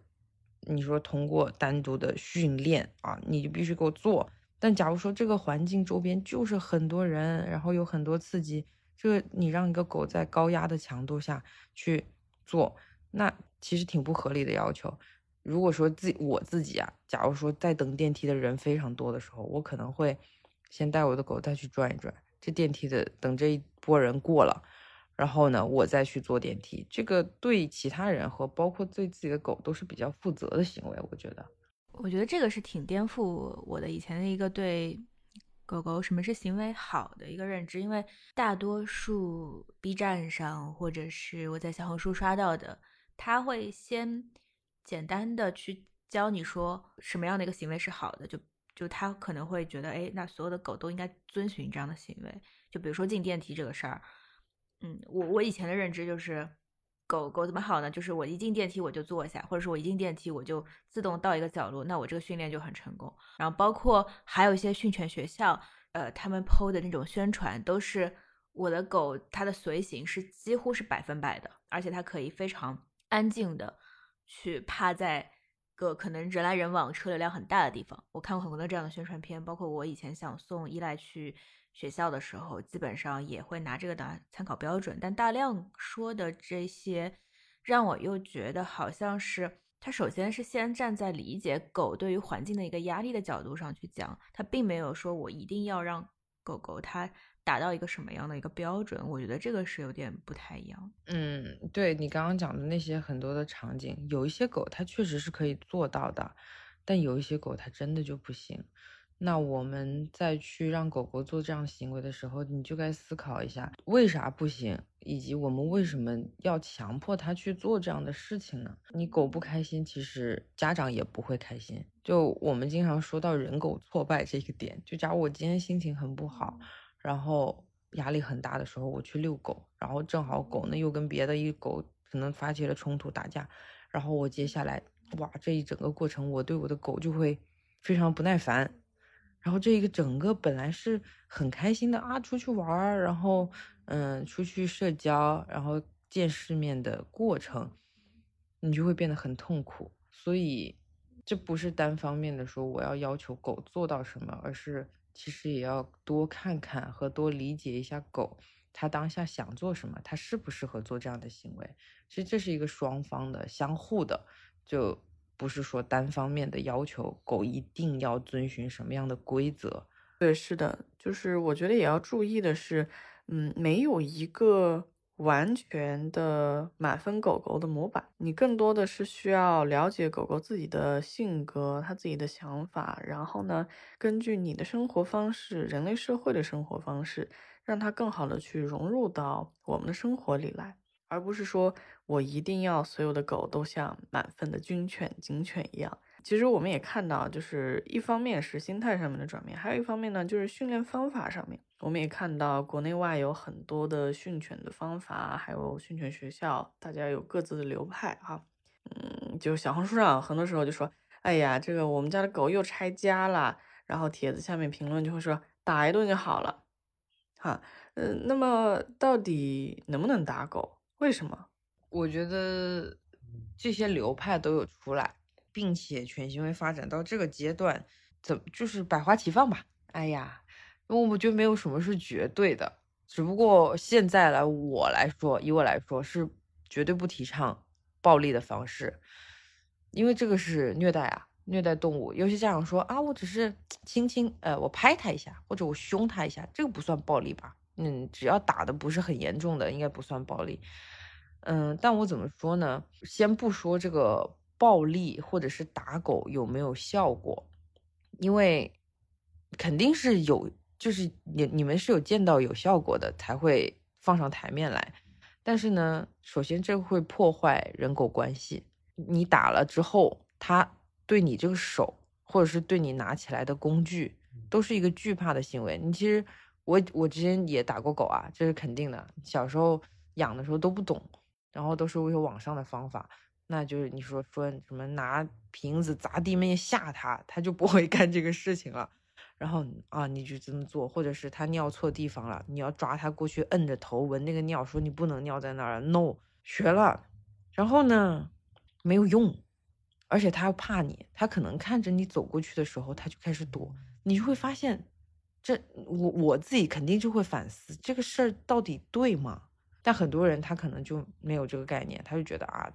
你说通过单独的训练啊，你就必须给我做。但假如说这个环境周边就是很多人，然后有很多刺激，这你让一个狗在高压的强度下去做，那其实挺不合理的要求。如果说自己我自己啊，假如说在等电梯的人非常多的时候，我可能会先带我的狗再去转一转，这电梯的等这一波人过了。然后呢，我再去坐电梯，这个对其他人和包括对自己的狗都是比较负责的行为，我觉得。我觉得这个是挺颠覆我的以前的一个对狗狗什么是行为好的一个认知，因为大多数 B 站上或者是我在小红书刷到的，他会先简单的去教你说什么样的一个行为是好的，就就他可能会觉得，哎，那所有的狗都应该遵循这样的行为，就比如说进电梯这个事儿。嗯，我我以前的认知就是，狗狗怎么好呢？就是我一进电梯我就坐下，或者说我一进电梯我就自动到一个角落，那我这个训练就很成功。然后包括还有一些训犬学校，呃，他们 PO 的那种宣传都是我的狗它的随行是几乎是百分百的，而且它可以非常安静的去趴在个可能人来人往、车流量很大的地方。我看过很多这样的宣传片，包括我以前想送依赖去。学校的时候，基本上也会拿这个当参考标准，但大量说的这些，让我又觉得好像是他首先是先站在理解狗对于环境的一个压力的角度上去讲，他并没有说我一定要让狗狗它达到一个什么样的一个标准，我觉得这个是有点不太一样。嗯，对你刚刚讲的那些很多的场景，有一些狗它确实是可以做到的，但有一些狗它真的就不行。那我们再去让狗狗做这样行为的时候，你就该思考一下为啥不行，以及我们为什么要强迫它去做这样的事情呢？你狗不开心，其实家长也不会开心。就我们经常说到人狗挫败这个点，就假如我今天心情很不好，然后压力很大的时候，我去遛狗，然后正好狗呢又跟别的一狗可能发起了冲突打架，然后我接下来哇这一整个过程，我对我的狗就会非常不耐烦。然后这一个整个本来是很开心的啊，出去玩儿，然后嗯，出去社交，然后见世面的过程，你就会变得很痛苦。所以这不是单方面的说我要要求狗做到什么，而是其实也要多看看和多理解一下狗，它当下想做什么，它适不适合做这样的行为。其实这是一个双方的、相互的，就不是说单方面的要求狗一定要遵循什么样的规则。对，是的，就是我觉得也要注意的是，嗯，没有一个。完全的满分狗狗的模板，你更多的是需要了解狗狗自己的性格，它自己的想法，然后呢，根据你的生活方式，人类社会的生活方式，让它更好的去融入到我们的生活里来，而不是说我一定要所有的狗都像满分的军犬、警犬一样。其实我们也看到，就是一方面是心态上面的转变，还有一方面呢，就是训练方法上面，我们也看到国内外有很多的训犬的方法，还有训犬学校，大家有各自的流派哈。嗯，就小红书上很多时候就说，哎呀，这个我们家的狗又拆家了，然后帖子下面评论就会说打一顿就好了，哈，嗯，那么到底能不能打狗？为什么？我觉得这些流派都有出来。并且全行为发展到这个阶段，怎么就是百花齐放吧？哎呀，因为我觉得没有什么是绝对的，只不过现在来我来说，以我来说是绝对不提倡暴力的方式，因为这个是虐待啊，虐待动物。有些家长说啊，我只是轻轻呃，我拍他一下，或者我凶他一下，这个不算暴力吧？嗯，只要打的不是很严重的，应该不算暴力。嗯，但我怎么说呢？先不说这个。暴力或者是打狗有没有效果？因为肯定是有，就是你你们是有见到有效果的才会放上台面来。但是呢，首先这会破坏人狗关系。你打了之后，他对你这个手或者是对你拿起来的工具都是一个惧怕的行为。你其实我我之前也打过狗啊，这是肯定的。小时候养的时候都不懂，然后都是为网上的方法。那就是你说说什么拿瓶子砸地面吓他，他就不会 *laughs* 干这个事情了。然后啊，你就这么做，或者是他尿错地方了，你要抓他过去摁着头闻那个尿，说你不能尿在那儿。No，学了，然后呢没有用，而且他怕你，他可能看着你走过去的时候，他就开始躲。你就会发现，这我我自己肯定就会反思这个事儿到底对吗？但很多人他可能就没有这个概念，他就觉得啊。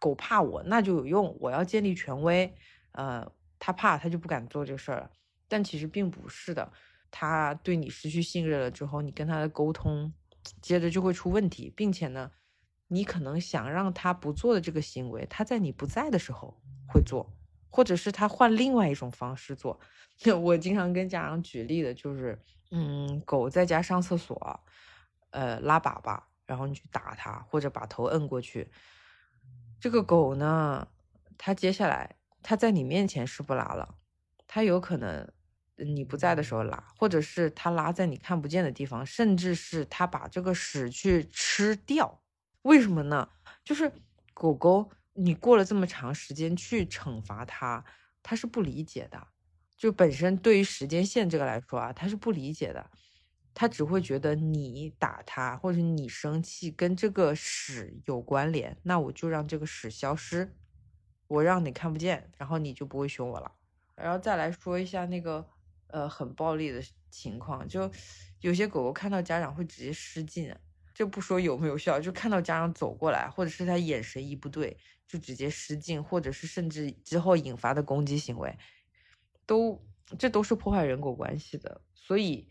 狗怕我，那就有用。我要建立权威，呃，它怕，它就不敢做这个事儿了。但其实并不是的，它对你失去信任了之后，你跟它的沟通，接着就会出问题，并且呢，你可能想让它不做的这个行为，它在你不在的时候会做，或者是它换另外一种方式做。*laughs* 我经常跟家长举例的就是，嗯，狗在家上厕所，呃，拉粑粑，然后你去打它，或者把头摁过去。这个狗呢，它接下来它在你面前是不拉了，它有可能你不在的时候拉，或者是它拉在你看不见的地方，甚至是它把这个屎去吃掉。为什么呢？就是狗狗你过了这么长时间去惩罚它，它是不理解的。就本身对于时间线这个来说啊，它是不理解的。他只会觉得你打他或者你生气跟这个屎有关联，那我就让这个屎消失，我让你看不见，然后你就不会凶我了。然后再来说一下那个呃很暴力的情况，就有些狗狗看到家长会直接失禁，就不说有没有效，就看到家长走过来，或者是他眼神一不对，就直接失禁，或者是甚至之后引发的攻击行为，都这都是破坏人狗关系的，所以。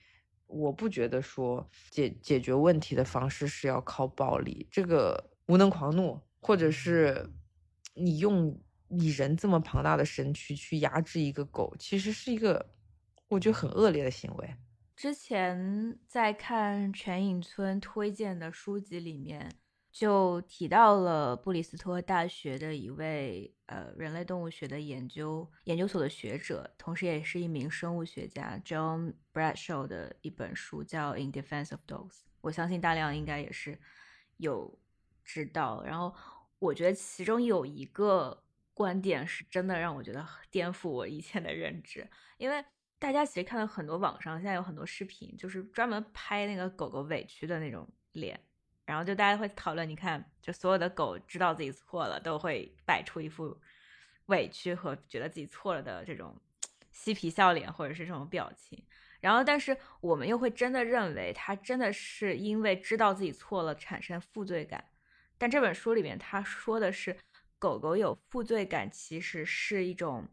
我不觉得说解解决问题的方式是要靠暴力，这个无能狂怒，或者是你用你人这么庞大的身躯去压制一个狗，其实是一个我觉得很恶劣的行为。之前在看全影村推荐的书籍里面。就提到了布里斯托大学的一位呃人类动物学的研究研究所的学者，同时也是一名生物学家 John Bradshaw 的一本书叫《In Defense of Dogs》，我相信大量应该也是有知道。然后我觉得其中有一个观点是真的让我觉得颠覆我以前的认知，因为大家其实看到很多网上现在有很多视频，就是专门拍那个狗狗委屈的那种脸。然后就大家会讨论，你看，就所有的狗知道自己错了，都会摆出一副委屈和觉得自己错了的这种嬉皮笑脸，或者是这种表情。然后，但是我们又会真的认为它真的是因为知道自己错了产生负罪感。但这本书里面他说的是，狗狗有负罪感其实是一种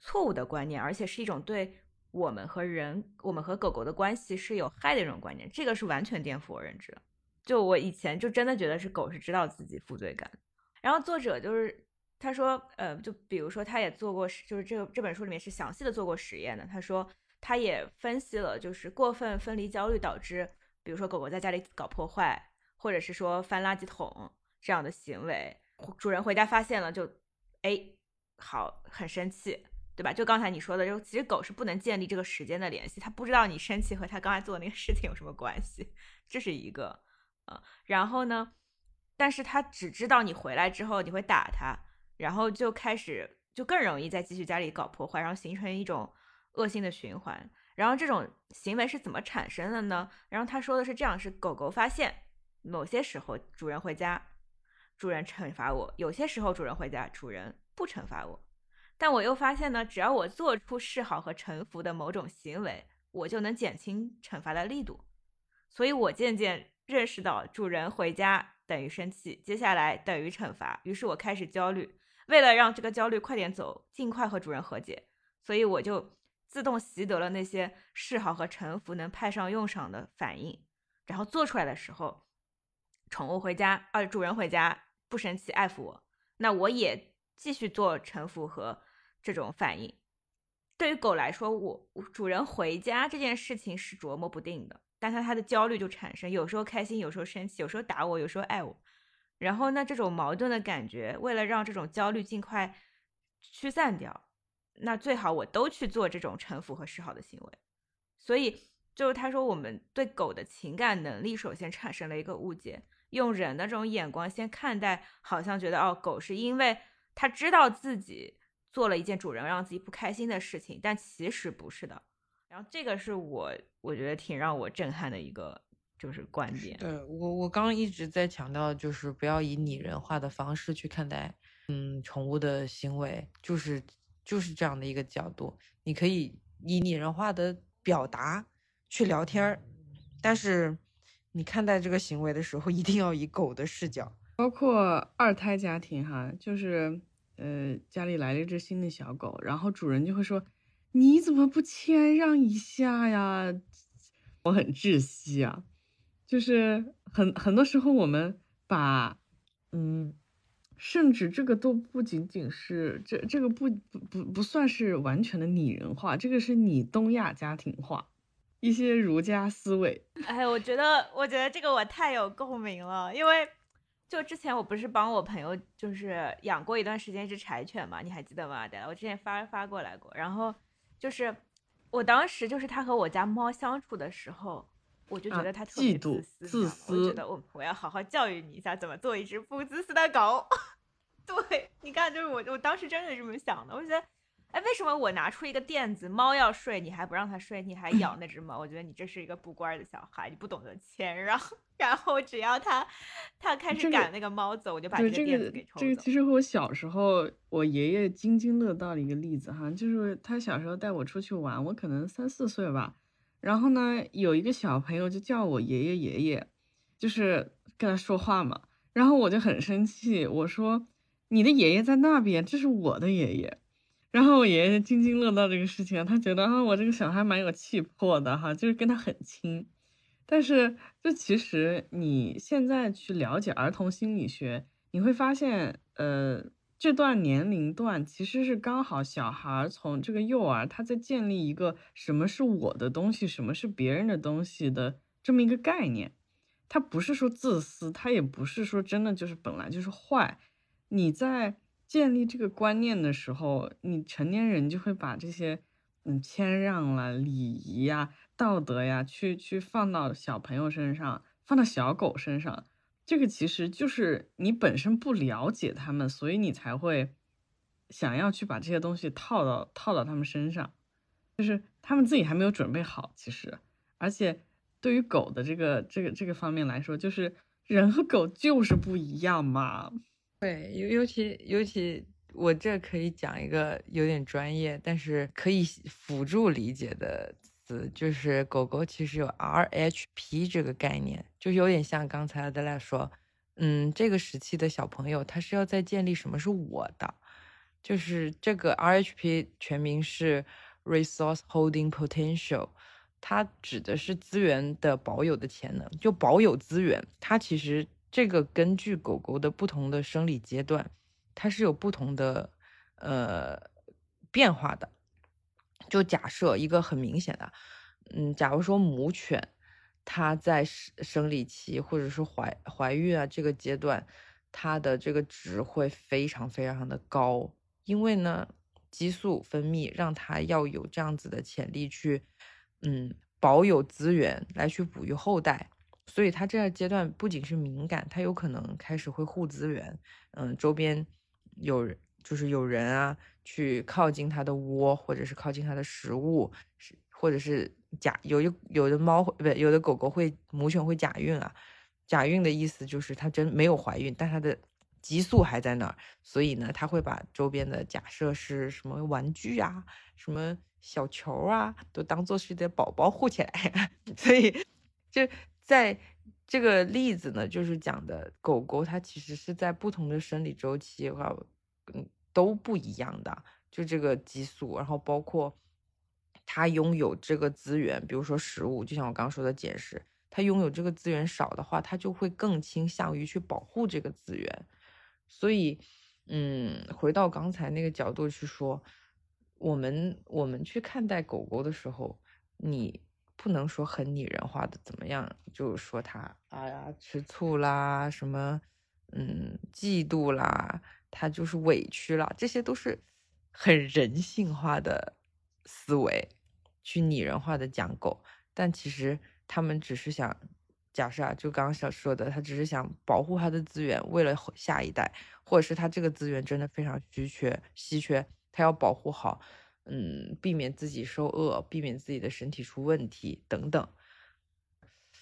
错误的观念，而且是一种对我们和人、我们和狗狗的关系是有害的一种观念。这个是完全颠覆我认知的。就我以前就真的觉得是狗是知道自己负罪感。然后作者就是他说，呃，就比如说他也做过，就是这个这本书里面是详细的做过实验的。他说他也分析了，就是过分分离焦虑导致，比如说狗狗在家里搞破坏，或者是说翻垃圾桶这样的行为，主人回家发现了就，哎，好很生气，对吧？就刚才你说的，就其实狗是不能建立这个时间的联系，它不知道你生气和它刚才做的那个事情有什么关系，这是一个，呃，然后呢？但是他只知道你回来之后你会打他，然后就开始就更容易再继续家里搞破坏，然后形成一种恶性的循环。然后这种行为是怎么产生的呢？然后他说的是这样：是狗狗发现某些时候主人回家，主人惩罚我；有些时候主人回家，主人不惩罚我。但我又发现呢，只要我做出示好和臣服的某种行为，我就能减轻惩罚的力度。所以我渐渐认识到，主人回家。等于生气，接下来等于惩罚。于是我开始焦虑，为了让这个焦虑快点走，尽快和主人和解，所以我就自动习得了那些示好和臣服能派上用场的反应。然后做出来的时候，宠物回家，呃，主人回家不生气，爱抚我，那我也继续做臣服和这种反应。对于狗来说，我主人回家这件事情是琢磨不定的。但他他的焦虑就产生，有时候开心，有时候生气，有时候打我，有时候爱我。然后那这种矛盾的感觉，为了让这种焦虑尽快驱散掉，那最好我都去做这种臣服和示好的行为。所以就是他说，我们对狗的情感能力首先产生了一个误解，用人的这种眼光先看待，好像觉得哦，狗是因为它知道自己做了一件主人让自己不开心的事情，但其实不是的。然后这个是我我觉得挺让我震撼的一个就是观点。对我我刚刚一直在强调，就是不要以拟人化的方式去看待，嗯，宠物的行为，就是就是这样的一个角度。你可以以拟人化的表达去聊天儿，但是你看待这个行为的时候，一定要以狗的视角。包括二胎家庭哈，就是呃家里来了一只新的小狗，然后主人就会说。你怎么不谦让一下呀？我很窒息啊！就是很很多时候，我们把，嗯，甚至这个都不仅仅是这这个不不不不算是完全的拟人化，这个是你东亚家庭化，一些儒家思维。哎，我觉得我觉得这个我太有共鸣了，因为就之前我不是帮我朋友就是养过一段时间一只柴犬嘛，你还记得吗？对，我之前发发过来过，然后。就是我当时就是他和我家猫相处的时候，我就觉得他特别自私，自私，我觉得我我要好好教育你一下，怎么做一只不自私的狗。*laughs* 对你看，就是我我当时真的这么想的，我觉得。哎，为什么我拿出一个垫子，猫要睡，你还不让它睡，你还咬那只猫？我觉得你这是一个不乖的小孩，你不懂得谦让。*laughs* 然后只要它，它开始赶那个猫走，我就把这个垫子给抽走。这个其实和我小时候我爷爷津津乐道的一个例子哈，就是他小时候带我出去玩，我可能三四岁吧，然后呢有一个小朋友就叫我爷爷爷爷，就是跟他说话嘛，然后我就很生气，我说你的爷爷在那边，这是我的爷爷。然后我爷爷津津乐道这个事情，他觉得啊，我这个小孩蛮有气魄的哈，就是跟他很亲。但是这其实你现在去了解儿童心理学，你会发现，呃，这段年龄段其实是刚好小孩从这个幼儿他在建立一个什么是我的东西，什么是别人的东西的这么一个概念。他不是说自私，他也不是说真的就是本来就是坏。你在。建立这个观念的时候，你成年人就会把这些，嗯，谦让了、礼仪呀、道德呀，去去放到小朋友身上，放到小狗身上。这个其实就是你本身不了解他们，所以你才会想要去把这些东西套到套到他们身上，就是他们自己还没有准备好。其实，而且对于狗的这个这个这个方面来说，就是人和狗就是不一样嘛。对，尤尤其尤其，我这可以讲一个有点专业，但是可以辅助理解的词，就是狗狗其实有 RHP 这个概念，就有点像刚才大家说，嗯，这个时期的小朋友他是要在建立什么是我的，就是这个 RHP 全名是 Resource Holding Potential，它指的是资源的保有的潜能，就保有资源，它其实这个根据狗狗的不同的生理阶段，它是有不同的呃变化的。就假设一个很明显的，嗯，假如说母犬，它在生生理期或者是怀怀孕啊这个阶段，它的这个值会非常非常的高，因为呢，激素分泌让它要有这样子的潜力去，嗯，保有资源来去哺育后代，所以它这个阶段不仅是敏感，它有可能开始会护资源，嗯，周边有就是有人啊。去靠近它的窝，或者是靠近它的食物，是或者是假有有有的猫不有的狗狗会母犬会假孕啊，假孕的意思就是它真没有怀孕，但它的激素还在那儿，所以呢，它会把周边的假设是什么玩具啊，什么小球啊，都当做是的宝宝护起来，*laughs* 所以就在这个例子呢，就是讲的狗狗它其实是在不同的生理周期哈，嗯。都不一样的，就这个激素，然后包括它拥有这个资源，比如说食物，就像我刚刚说的解释，它拥有这个资源少的话，它就会更倾向于去保护这个资源。所以，嗯，回到刚才那个角度去说，我们我们去看待狗狗的时候，你不能说很拟人化的怎么样，就是说他哎呀吃醋啦，什么嗯嫉妒啦。他就是委屈了，这些都是很人性化的思维，去拟人化的讲狗，但其实他们只是想假设啊，就刚刚想说的，他只是想保护他的资源，为了下一代，或者是他这个资源真的非常稀缺，稀缺，他要保护好，嗯，避免自己受饿，避免自己的身体出问题等等。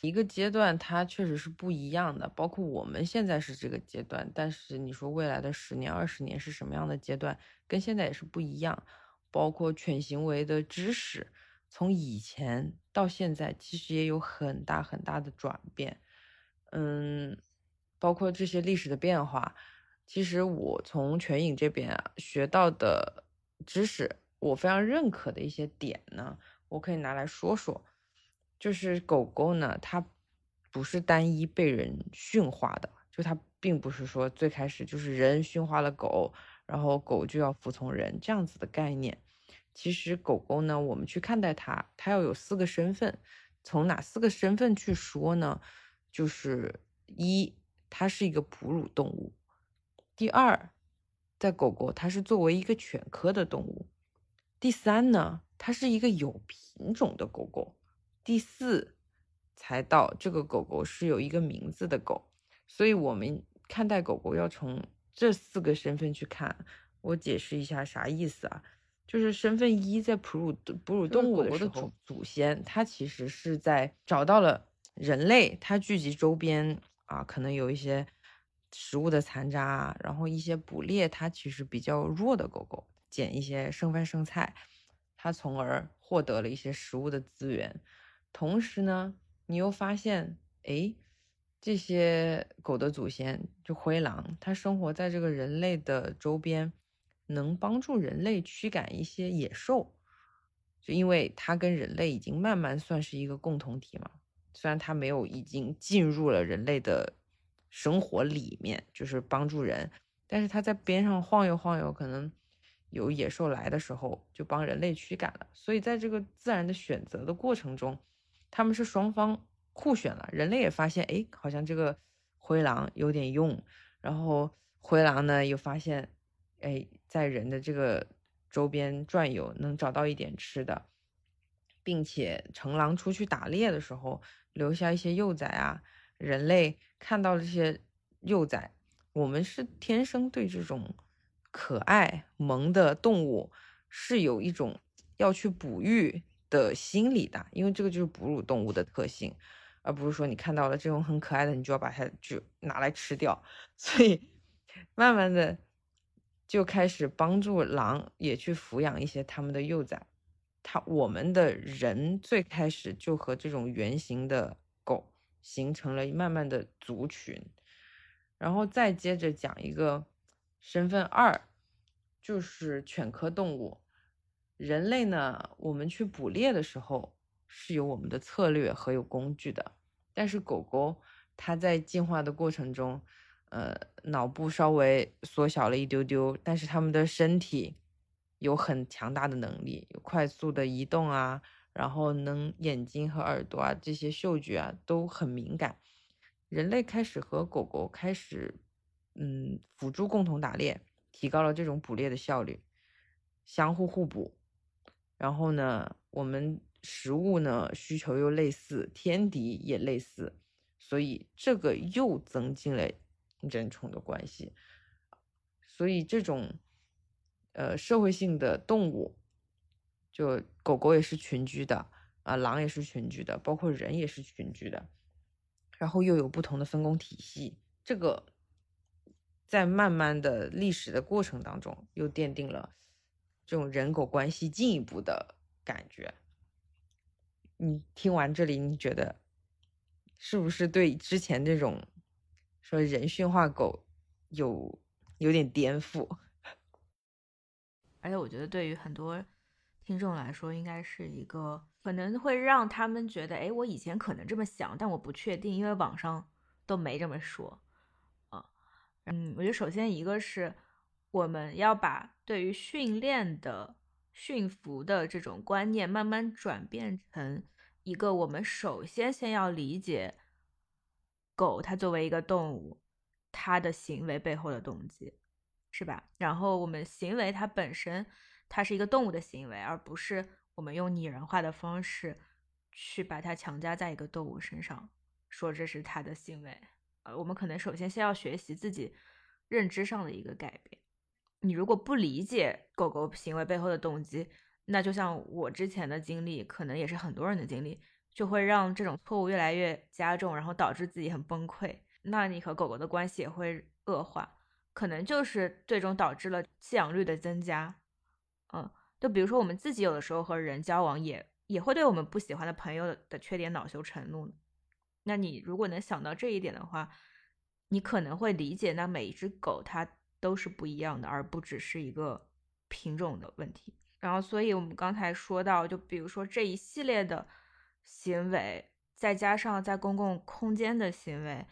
一个阶段它确实是不一样的，包括我们现在是这个阶段，但是你说未来的十年、二十年是什么样的阶段，跟现在也是不一样。包括犬行为的知识，从以前到现在，其实也有很大很大的转变。嗯，包括这些历史的变化，其实我从犬影这边啊学到的知识，我非常认可的一些点呢，我可以拿来说说。就是狗狗呢，它不是单一被人驯化的，就它并不是说最开始就是人驯化了狗，然后狗就要服从人这样子的概念。其实狗狗呢，我们去看待它，它要有四个身份。从哪四个身份去说呢？就是一，它是一个哺乳动物；第二，在狗狗它是作为一个犬科的动物；第三呢，它是一个有品种的狗狗。第四，才到这个狗狗是有一个名字的狗，所以我们看待狗狗要从这四个身份去看。我解释一下啥意思啊？就是身份一，在哺乳哺乳动物的时候，祖先它其实是在找到了人类，它聚集周边啊，可能有一些食物的残渣啊，然后一些捕猎它其实比较弱的狗狗，捡一些剩饭剩菜，它从而获得了一些食物的资源。同时呢，你又发现，哎，这些狗的祖先就灰狼，它生活在这个人类的周边，能帮助人类驱赶一些野兽，就因为它跟人类已经慢慢算是一个共同体嘛。虽然它没有已经进入了人类的生活里面，就是帮助人，但是它在边上晃悠晃悠，可能。有野兽来的时候，就帮人类驱赶了。所以在这个自然的选择的过程中，他们是双方互选了。人类也发现，哎，好像这个灰狼有点用。然后灰狼呢，又发现，哎，在人的这个周边转悠，能找到一点吃的，并且成狼出去打猎的时候，留下一些幼崽啊。人类看到这些幼崽，我们是天生对这种。可爱萌的动物是有一种要去哺育的心理的，因为这个就是哺乳动物的特性，而不是说你看到了这种很可爱的，你就要把它就拿来吃掉。*laughs* 所以慢慢的就开始帮助狼也去抚养一些他们的幼崽，它我们的人最开始就和这种圆形的狗形成了慢慢的族群，然后再接着讲一个身份二，就是犬科动物。人类呢，我们去捕猎的时候是有我们的策略和有工具的，但是狗狗它在进化的过程中，呃，脑部稍微缩小了一丢丢，但是它们的身体。有很强大的能力，有快速的移动啊，然后能眼睛和耳朵啊这些嗅觉啊都很敏感。人类开始和狗狗开始，嗯，辅助共同打猎，提高了这种捕猎的效率，相互互补。然后呢，我们食物呢需求又类似，天敌也类似，所以这个又增进了人宠的关系。所以这种。呃，社会性的动物，就狗狗也是群居的啊，狼也是群居的，包括人也是群居的，然后又有不同的分工体系，这个在慢慢的历史的过程当中，又奠定了这种人狗关系进一步的感觉。你听完这里，你觉得是不是对之前这种说人驯化狗有有点颠覆？而且我觉得，对于很多听众来说，应该是一个可能会让他们觉得，哎，我以前可能这么想，但我不确定，因为网上都没这么说。嗯，我觉得首先一个是我们要把对于训练的驯服的这种观念慢慢转变成一个，我们首先先要理解狗它作为一个动物，它的行为背后的动机。是吧？然后我们行为它本身，它是一个动物的行为，而不是我们用拟人化的方式去把它强加在一个动物身上，说这是它的行为。呃，我们可能首先先要学习自己认知上的一个改变。你如果不理解狗狗行为背后的动机，那就像我之前的经历，可能也是很多人的经历，就会让这种错误越来越加重，然后导致自己很崩溃。那你和狗狗的关系也会恶化。可能就是最终导致了弃养率的增加，嗯，就比如说我们自己有的时候和人交往，也也会对我们不喜欢的朋友的缺点恼羞成怒。那你如果能想到这一点的话，你可能会理解，那每一只狗它都是不一样的，而不只是一个品种的问题。然后，所以我们刚才说到，就比如说这一系列的行为，再加上在公共空间的行为，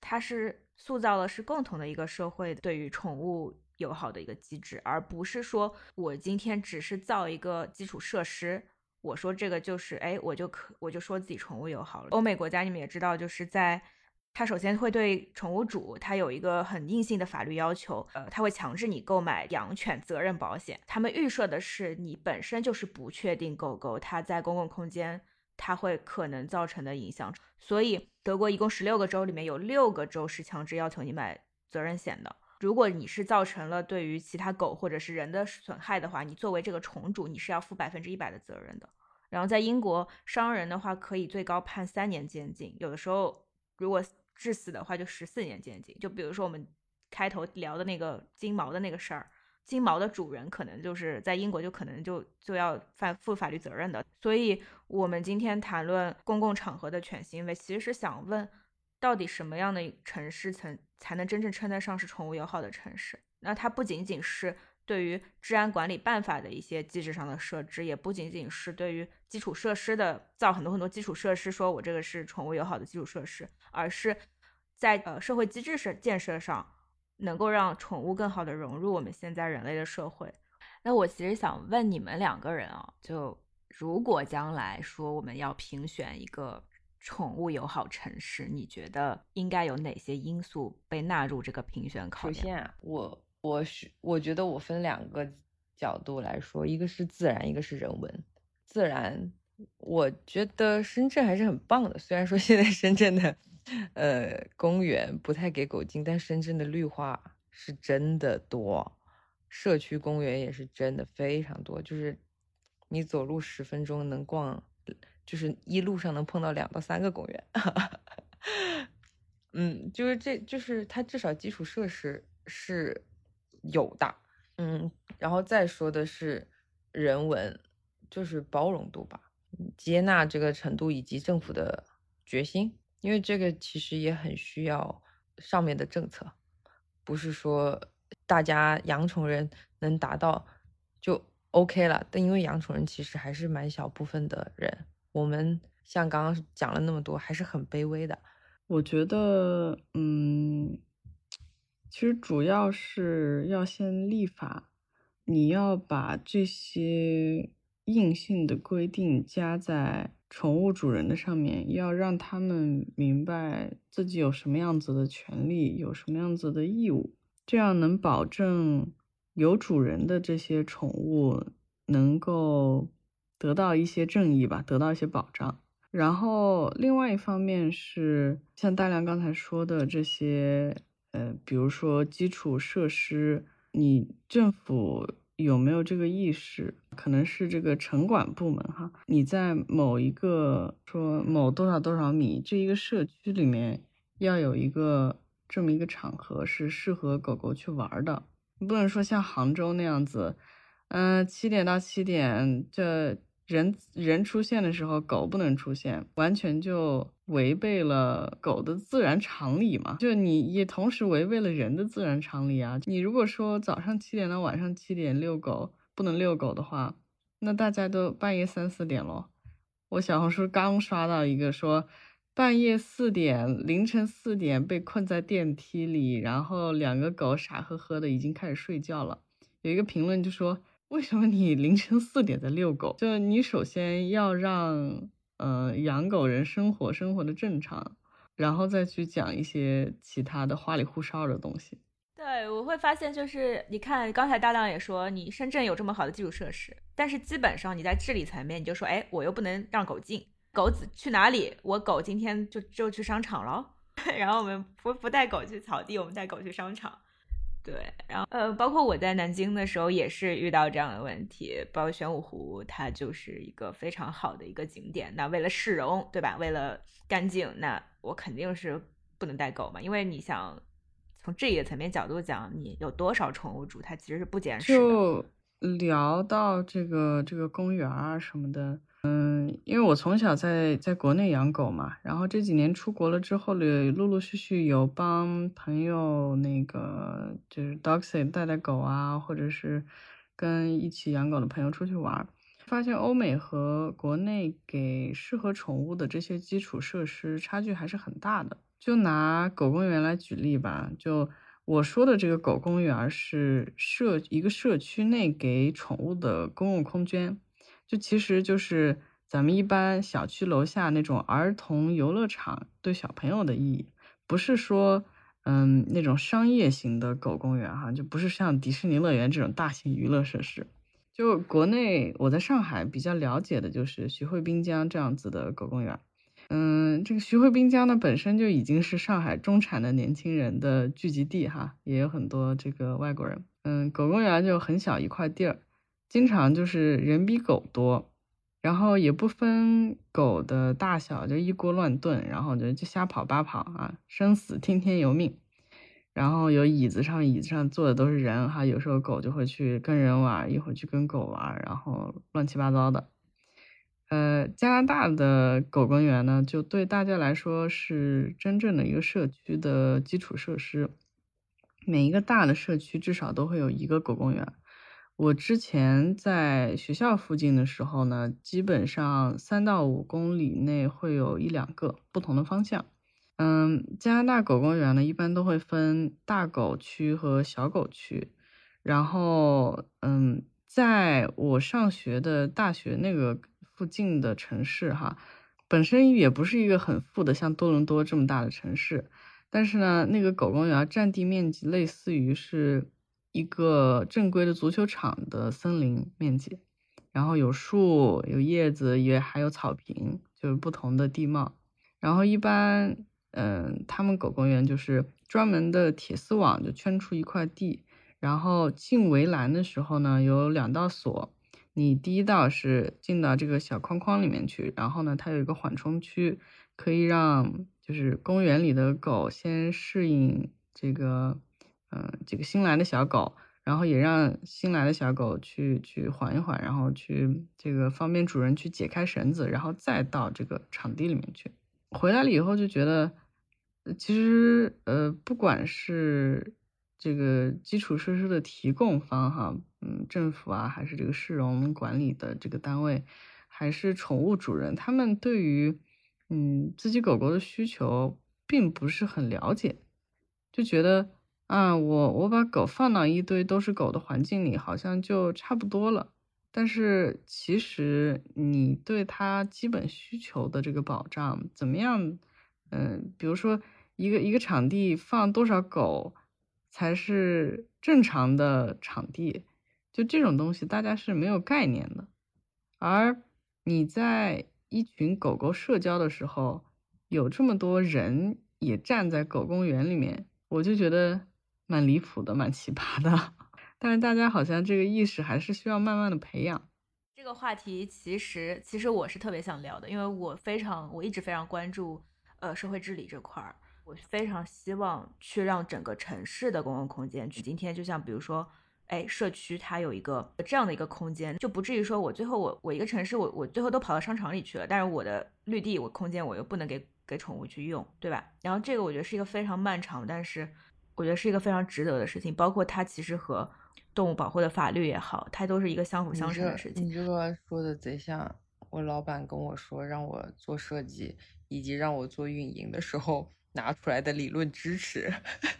它是。塑造了是共同的一个社会对于宠物友好的一个机制，而不是说我今天只是造一个基础设施，我说这个就是哎，我就可我就说自己宠物友好了。欧美国家你们也知道，就是在它首先会对宠物主它有一个很硬性的法律要求，呃，它会强制你购买养犬责任保险。他们预设的是你本身就是不确定狗狗它在公共空间。它会可能造成的影响，所以德国一共十六个州里面有六个州是强制要求你买责任险的。如果你是造成了对于其他狗或者是人的损害的话，你作为这个宠主，你是要负百分之一百的责任的。然后在英国，伤人的话可以最高判三年监禁，有的时候如果致死的话就十四年监禁。就比如说我们开头聊的那个金毛的那个事儿。金毛的主人可能就是在英国，就可能就就要犯负法律责任的。所以，我们今天谈论公共场合的犬行为，其实是想问，到底什么样的城市才才能真正称得上是宠物友好的城市？那它不仅仅是对于治安管理办法的一些机制上的设置，也不仅仅是对于基础设施的造很多很多基础设施，说我这个是宠物友好的基础设施，而是在呃社会机制设建设上。能够让宠物更好的融入我们现在人类的社会。那我其实想问你们两个人啊，就如果将来说我们要评选一个宠物友好城市，你觉得应该有哪些因素被纳入这个评选考量？首先啊，我我是我觉得我分两个角度来说，一个是自然，一个是人文。自然，我觉得深圳还是很棒的，虽然说 *laughs* 现在深圳的。呃，公园不太给狗进，但深圳的绿化是真的多，社区公园也是真的非常多，就是你走路十分钟能逛，就是一路上能碰到两到三个公园。嗯，就是这就是它至少基础设施是有的。嗯，然后再说的是人文，就是包容度吧，接纳这个程度以及政府的决心，因为这个其实也很需要上面的政策，不是说大家养宠人能达到就 OK 了。但因为养宠人其实还是蛮小部分的人，我们像刚刚讲了那么多，还是很卑微的。我觉得，嗯，其实主要是要先立法，你要把这些硬性的规定加在宠物主人的上面，要让他们明白自己有什么样子的权利，有什么样子的义务，这样能保证有主人的这些宠物能够得到一些正义吧，得到一些保障。然后，另外一方面是像大亮刚才说的这些，呃，比如说基础设施，你政府有没有这个意识？可能是这个城管部门哈，你在某一个说某多少多少米这一个社区里面，要有一个这么一个场合是适合狗狗去玩的，你不能说像杭州那样子，嗯，七点到七点这。人人出现的时候，狗不能出现，完全就违背了狗的自然常理嘛。就你也同时违背了人的自然常理啊。你如果说早上七点到晚上七点遛狗不能遛狗的话，那大家都半夜三四点咯。我小红书刚刷到一个说，半夜四点，凌晨四点被困在电梯里，然后两个狗傻呵呵的已经开始睡觉了。有一个评论就说。为什么你凌晨四点在遛狗？就你首先要让呃养狗人生活生活的正常，然后再去讲一些其他的花里胡哨的东西。对，我会发现就是你看刚才大亮也说，你深圳有这么好的基础设施，但是基本上你在治理层面，你就说，哎，我又不能让狗进，狗子去哪里？我狗今天就就去商场了，*laughs* 然后我们不不带狗去草地，我们带狗去商场。对，然后呃，包括我在南京的时候也是遇到这样的问题。包括玄武湖，它就是一个非常好的一个景点。那为了市容，对吧？为了干净，那我肯定是不能带狗嘛。因为你想从这个层面角度讲，你有多少宠物主，它其实是不捡屎。就聊到这个这个公园啊什么的。嗯，因为我从小在在国内养狗嘛，然后这几年出国了之后呢，陆陆续续有帮朋友那个就是 d o g s i 带带狗啊，或者是跟一起养狗的朋友出去玩，发现欧美和国内给适合宠物的这些基础设施差距还是很大的。就拿狗公园来举例吧，就我说的这个狗公园是社一个社区内给宠物的公共空间。就其实就是咱们一般小区楼下那种儿童游乐场对小朋友的意义，不是说嗯那种商业型的狗公园哈，就不是像迪士尼乐园这种大型娱乐设施。就国内我在上海比较了解的就是徐汇滨江这样子的狗公园，嗯，这个徐汇滨江呢本身就已经是上海中产的年轻人的聚集地哈，也有很多这个外国人，嗯，狗公园就很小一块地儿。经常就是人比狗多，然后也不分狗的大小，就一锅乱炖，然后就就瞎跑八跑啊，生死听天由命。然后有椅子上椅子上坐的都是人哈，有时候狗就会去跟人玩，一会儿去跟狗玩，然后乱七八糟的。呃，加拿大的狗公园呢，就对大家来说是真正的一个社区的基础设施，每一个大的社区至少都会有一个狗公园。我之前在学校附近的时候呢，基本上三到五公里内会有一两个不同的方向。嗯，加拿大狗公园呢，一般都会分大狗区和小狗区。然后，嗯，在我上学的大学那个附近的城市哈，本身也不是一个很富的，像多伦多这么大的城市，但是呢，那个狗公园占地面积类似于是。一个正规的足球场的森林面积，然后有树、有叶子，也还有草坪，就是不同的地貌。然后一般，嗯，他们狗公园就是专门的铁丝网就圈出一块地，然后进围栏的时候呢，有两道锁。你第一道是进到这个小框框里面去，然后呢，它有一个缓冲区，可以让就是公园里的狗先适应这个。嗯，几个新来的小狗，然后也让新来的小狗去去缓一缓，然后去这个方便主人去解开绳子，然后再到这个场地里面去。回来了以后就觉得，其实呃，不管是这个基础设施的提供方哈，嗯，政府啊，还是这个市容管理的这个单位，还是宠物主人，他们对于嗯自己狗狗的需求并不是很了解，就觉得。啊，我我把狗放到一堆都是狗的环境里，好像就差不多了。但是其实你对它基本需求的这个保障怎么样？嗯，比如说一个一个场地放多少狗才是正常的场地？就这种东西大家是没有概念的。而你在一群狗狗社交的时候，有这么多人也站在狗公园里面，我就觉得。蛮离谱的，蛮奇葩的，*laughs* 但是大家好像这个意识还是需要慢慢的培养。这个话题其实，其实我是特别想聊的，因为我非常，我一直非常关注，呃，社会治理这块儿，我非常希望去让整个城市的公共空间，去今天就像比如说，哎，社区它有一个这样的一个空间，就不至于说我最后我我一个城市我我最后都跑到商场里去了，但是我的绿地我空间我又不能给给宠物去用，对吧？然后这个我觉得是一个非常漫长，但是。我觉得是一个非常值得的事情，包括它其实和动物保护的法律也好，它都是一个相辅相成的事情。你这个说的贼像我老板跟我说让我做设计以及让我做运营的时候 *laughs* 拿出来的理论支持。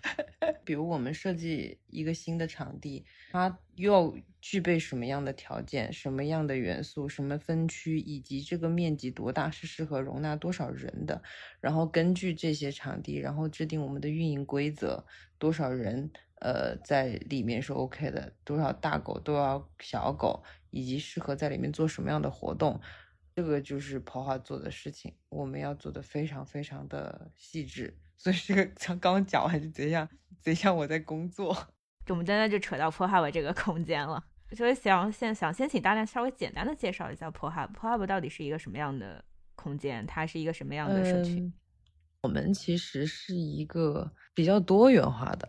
*laughs* 比如我们设计一个新的场地，它要具备什么样的条件、什么样的元素、什么分区，以及这个面积多大是适合容纳多少人的，然后根据这些场地，然后制定我们的运营规则，多少人呃在里面是 OK 的，多少大狗多少小狗，以及适合在里面做什么样的活动，这个就是跑画做的事情，我们要做的非常非常的细致。所以这个像刚讲完就贼像贼像我在工作，我们真的就扯到 Pro Hub 这个空间了。所以想先想先请大家稍微简单的介绍一下 Pro Hub。PoHub 到底是一个什么样的空间？它是一个什么样的社区？我们其实是一个比较多元化的，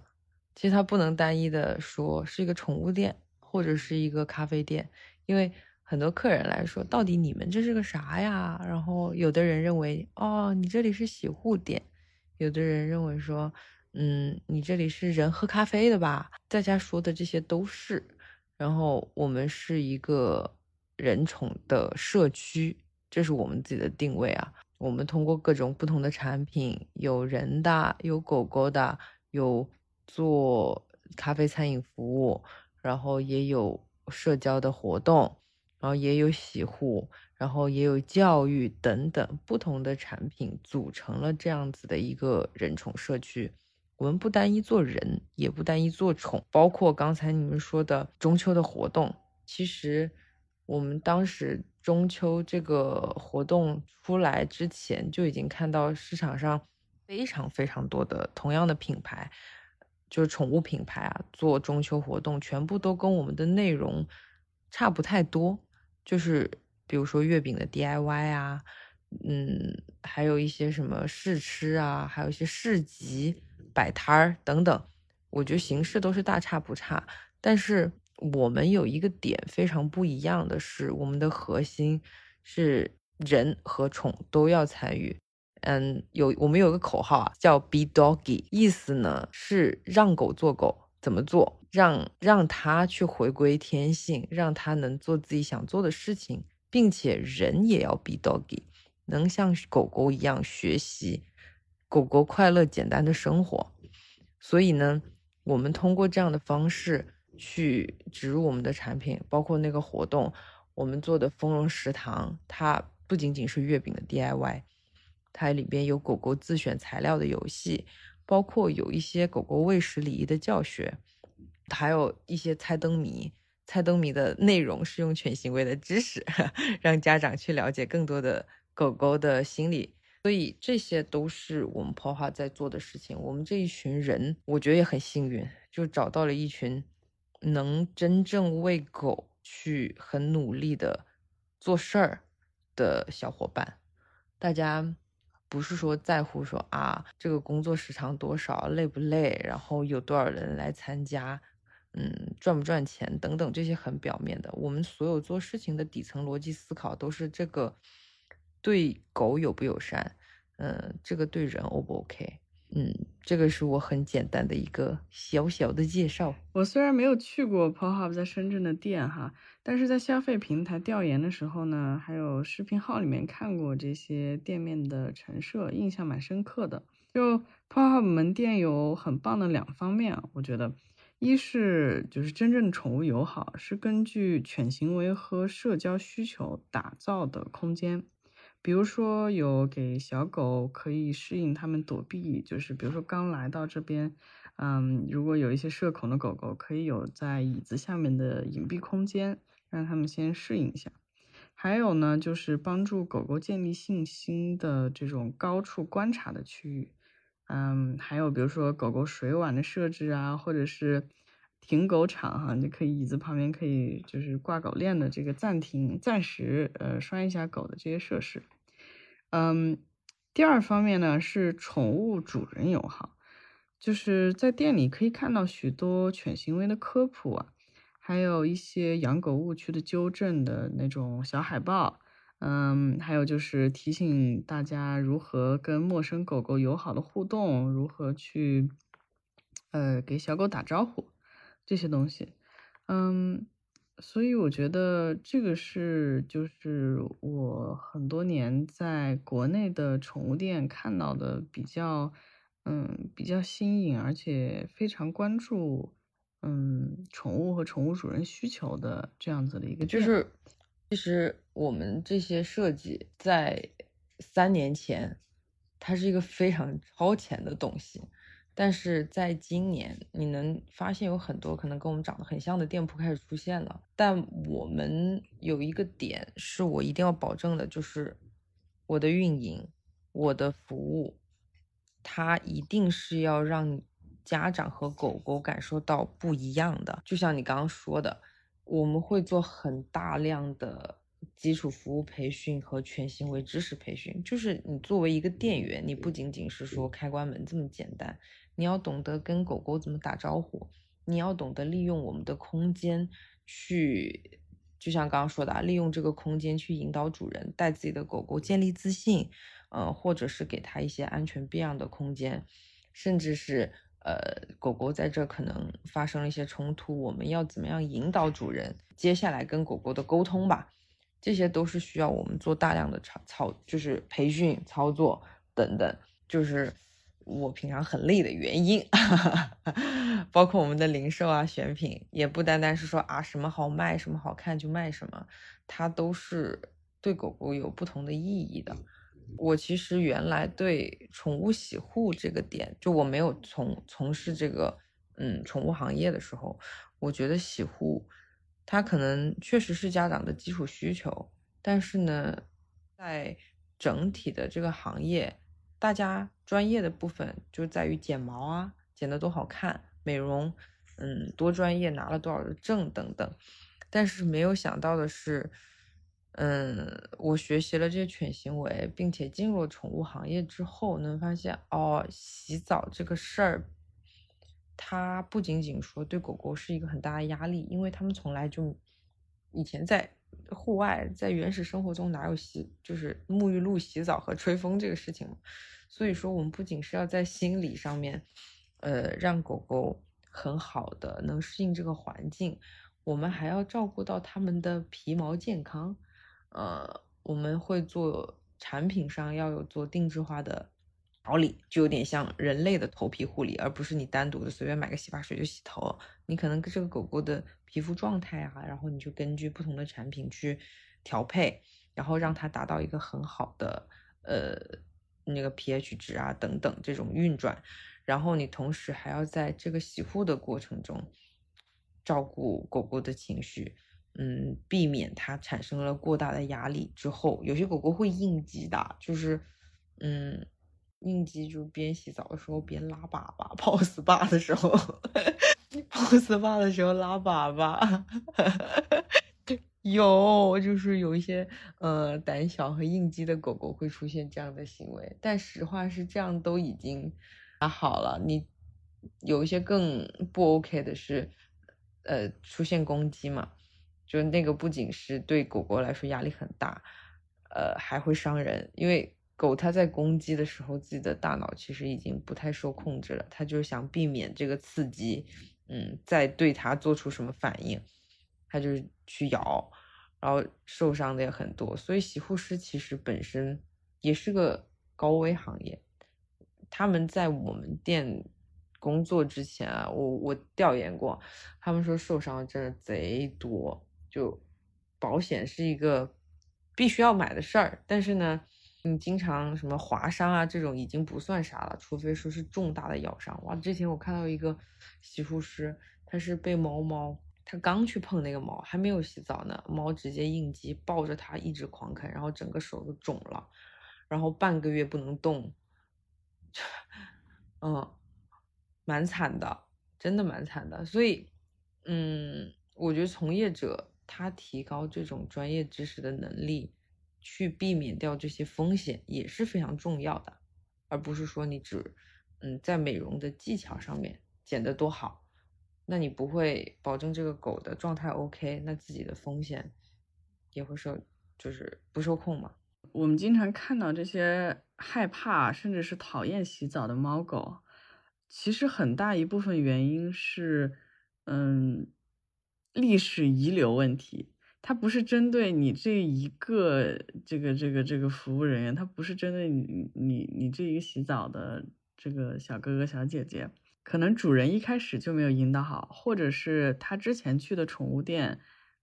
其实它不能单一的说是一个宠物店或者是一个咖啡店，因为很多客人来说，到底你们这是个啥呀？然后有的人认为，哦，你这里是洗护店。有的人认为说，嗯，你这里是人喝咖啡的吧？大家说的这些都是。然后我们是一个人宠的社区，这是我们自己的定位啊。我们通过各种不同的产品，有人的，有狗狗的，有做咖啡餐饮服务，然后也有社交的活动，然后也有洗护。然后也有教育等等不同的产品组成了这样子的一个人宠社区。我们不单一做人，也不单一做宠，包括刚才你们说的中秋的活动。其实我们当时中秋这个活动出来之前，就已经看到市场上非常非常多的同样的品牌，就是宠物品牌啊，做中秋活动，全部都跟我们的内容差不太多，就是。比如说月饼的 DIY 啊，嗯，还有一些什么试吃啊，还有一些市集摆摊儿等等，我觉得形式都是大差不差。但是我们有一个点非常不一样的是，我们的核心是人和宠都要参与。嗯，有我们有个口号啊，叫 Be Doggy，意思呢是让狗做狗。怎么做？让让它去回归天性，让它能做自己想做的事情。并且人也要 be doggy，能像狗狗一样学习，狗狗快乐简单的生活。所以呢，我们通过这样的方式去植入我们的产品，包括那个活动，我们做的丰荣食堂，它不仅仅是月饼的 DIY，它里边有狗狗自选材料的游戏，包括有一些狗狗喂食礼仪的教学，还有一些猜灯谜。猜灯谜的内容是用犬行为的知识，*laughs* 让家长去了解更多的狗狗的心理，所以这些都是我们 p o h a 在做的事情。我们这一群人，我觉得也很幸运，就找到了一群能真正为狗去很努力的做事儿的小伙伴。大家不是说在乎说啊，这个工作时长多少，累不累，然后有多少人来参加。嗯，赚不赚钱等等这些很表面的。我们所有做事情的底层逻辑思考都是这个对狗友不友善，嗯，这个对人 O 不 OK？嗯，这个是我很简单的一个小小的介绍。我虽然没有去过 POHUB 在深圳的店哈，但是在消费平台调研的时候呢，还有视频号里面看过这些店面的陈设，印象蛮深刻的。就 POHUB 门店有很棒的两方面，我觉得，一是就是真正宠物友好，是根据犬行为和社交需求打造的空间。比如说有给小狗可以适应它们躲避，就是比如说刚来到这边，嗯，如果有一些社恐的狗狗，可以有在椅子下面的隐蔽空间，让它们先适应一下。还有呢，就是帮助狗狗建立信心的这种高处观察的区域，嗯，还有比如说狗狗水碗的设置啊，或者是停狗场哈，你可以椅子旁边可以就是挂狗链的这个暂停、暂时呃拴一下狗的这些设施。嗯，第二方面呢是宠物主人友好，就是在店里可以看到许多犬行为的科普，还有一些养狗误区的纠正的那种小海报，嗯，还有就是提醒大家如何跟陌生狗狗友好的互动，如何去呃给小狗打招呼这些东西，嗯。所以我觉得这个是，就是我很多年在国内的宠物店看到的比较，嗯，比较新颖，而且非常关注，嗯，宠物和宠物主人需求的这样子的一个。就是，其实我们这些设计在三年前，它是一个非常超前的东西。但是在今年，你能发现有很多可能跟我们长得很像的店铺开始出现了。但我们有一个点是我一定要保证的，就是我的运营、我的服务，它一定是要让家长和狗狗感受到不一样的。就像你刚刚说的，我们会做很大量的。基础服务培训和全行为知识培训，就是你作为一个店员，你不仅仅是说开关门这么简单，你要懂得跟狗狗怎么打招呼，你要懂得利用我们的空间去，就像刚刚说的，啊，利用这个空间去引导主人带自己的狗狗建立自信，呃，或者是给他一些安全避让的空间，甚至是呃，狗狗在这可能发生了一些冲突，我们要怎么样引导主人接下来跟狗狗的沟通吧。这些都是需要我们做大量的操操，就是培训、操作等等，就是我平常很累的原因。*laughs* 包括我们的零售啊、选品，也不单单是说啊什么好卖、什么好看就卖什么，它都是对狗狗有不同的意义的。我其实原来对宠物洗护这个点，就我没有从从事这个嗯宠物行业的时候，我觉得洗护。它可能确实是家长的基础需求，但是呢，在整体的这个行业，大家专业的部分就在于剪毛啊，剪得多好看，美容，嗯，多专业，拿了多少的证等等。但是没有想到的是，嗯，我学习了这些犬行为，并且进入了宠物行业之后，能发现哦，洗澡这个事儿。它不仅仅说对狗狗是一个很大的压力，因为它们从来就以前在户外，在原始生活中哪有洗就是沐浴露、洗澡和吹风这个事情？所以说，我们不仅是要在心理上面，呃，让狗狗很好的能适应这个环境，我们还要照顾到它们的皮毛健康。呃，我们会做产品上要有做定制化的。调理就有点像人类的头皮护理，而不是你单独的随便买个洗发水就洗头。你可能跟这个狗狗的皮肤状态啊，然后你就根据不同的产品去调配，然后让它达到一个很好的呃那个 pH 值啊等等这种运转。然后你同时还要在这个洗护的过程中照顾狗狗的情绪，嗯，避免它产生了过大的压力之后，有些狗狗会应激的，就是嗯。应激就边洗澡的时候边拉粑粑，泡 SPA 的时候，*laughs* 泡 SPA 的时候拉粑粑，*laughs* 有就是有一些呃胆小和应激的狗狗会出现这样的行为，但实话是这样都已经还好了。你有一些更不 OK 的是，呃出现攻击嘛，就那个不仅是对狗狗来说压力很大，呃还会伤人，因为狗它在攻击的时候，自己的大脑其实已经不太受控制了，它就是想避免这个刺激，嗯，再对它做出什么反应，它就是去咬，然后受伤的也很多，所以洗护师其实本身也是个高危行业。他们在我们店工作之前啊，我我调研过，他们说受伤真的贼多，就保险是一个必须要买的事儿。但是呢，你经常什么划伤啊这种已经不算啥了，除非说是重大的咬伤。哇，之前我看到一个洗护师，他是被猫猫，他刚去碰那个猫，还没有洗澡呢，猫直接应激，抱着他一直狂啃，然后整个手都肿了，然后半个月不能动。*laughs* 嗯，蛮惨的，真的蛮惨的。所以，嗯，我觉得从业者他提高这种专业知识的能力，去避免掉这些风险也是非常重要的，而不是说你只，嗯，在美容的技巧上面剪得多好，那你不会保证这个狗的状态 OK，那自己的风险也会受，就是不受控嘛。我们经常看到这些害怕甚至是讨厌洗澡的猫狗，其实很大一部分原因是，嗯，历史遗留问题。它不是针对你这一个这个这个这个服务人员，它不是针对你你你这一个洗澡的这个小哥哥小姐姐，可能主人一开始就没有引导好，或者是他之前去的宠物店。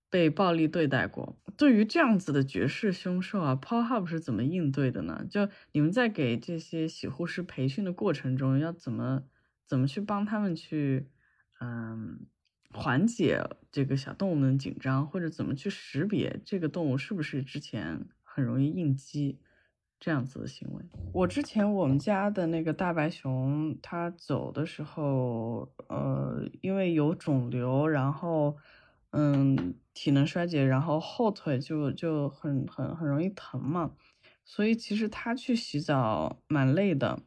被暴力对待过，对于这样子的绝世凶兽啊，PowHub 是怎么应对的呢？就你们在给这些洗护师培训的过程中，要怎么怎么去帮他们去，嗯，缓解这个小动物们紧张，或者怎么去识别这个动物是不是之前很容易应激这样子的行为？我之前我们家的那个大白熊，它走的时候，呃，因为有肿瘤，然后。嗯，体能衰竭，然后后腿就就很很很容易疼嘛，所以其实它去洗澡蛮累的。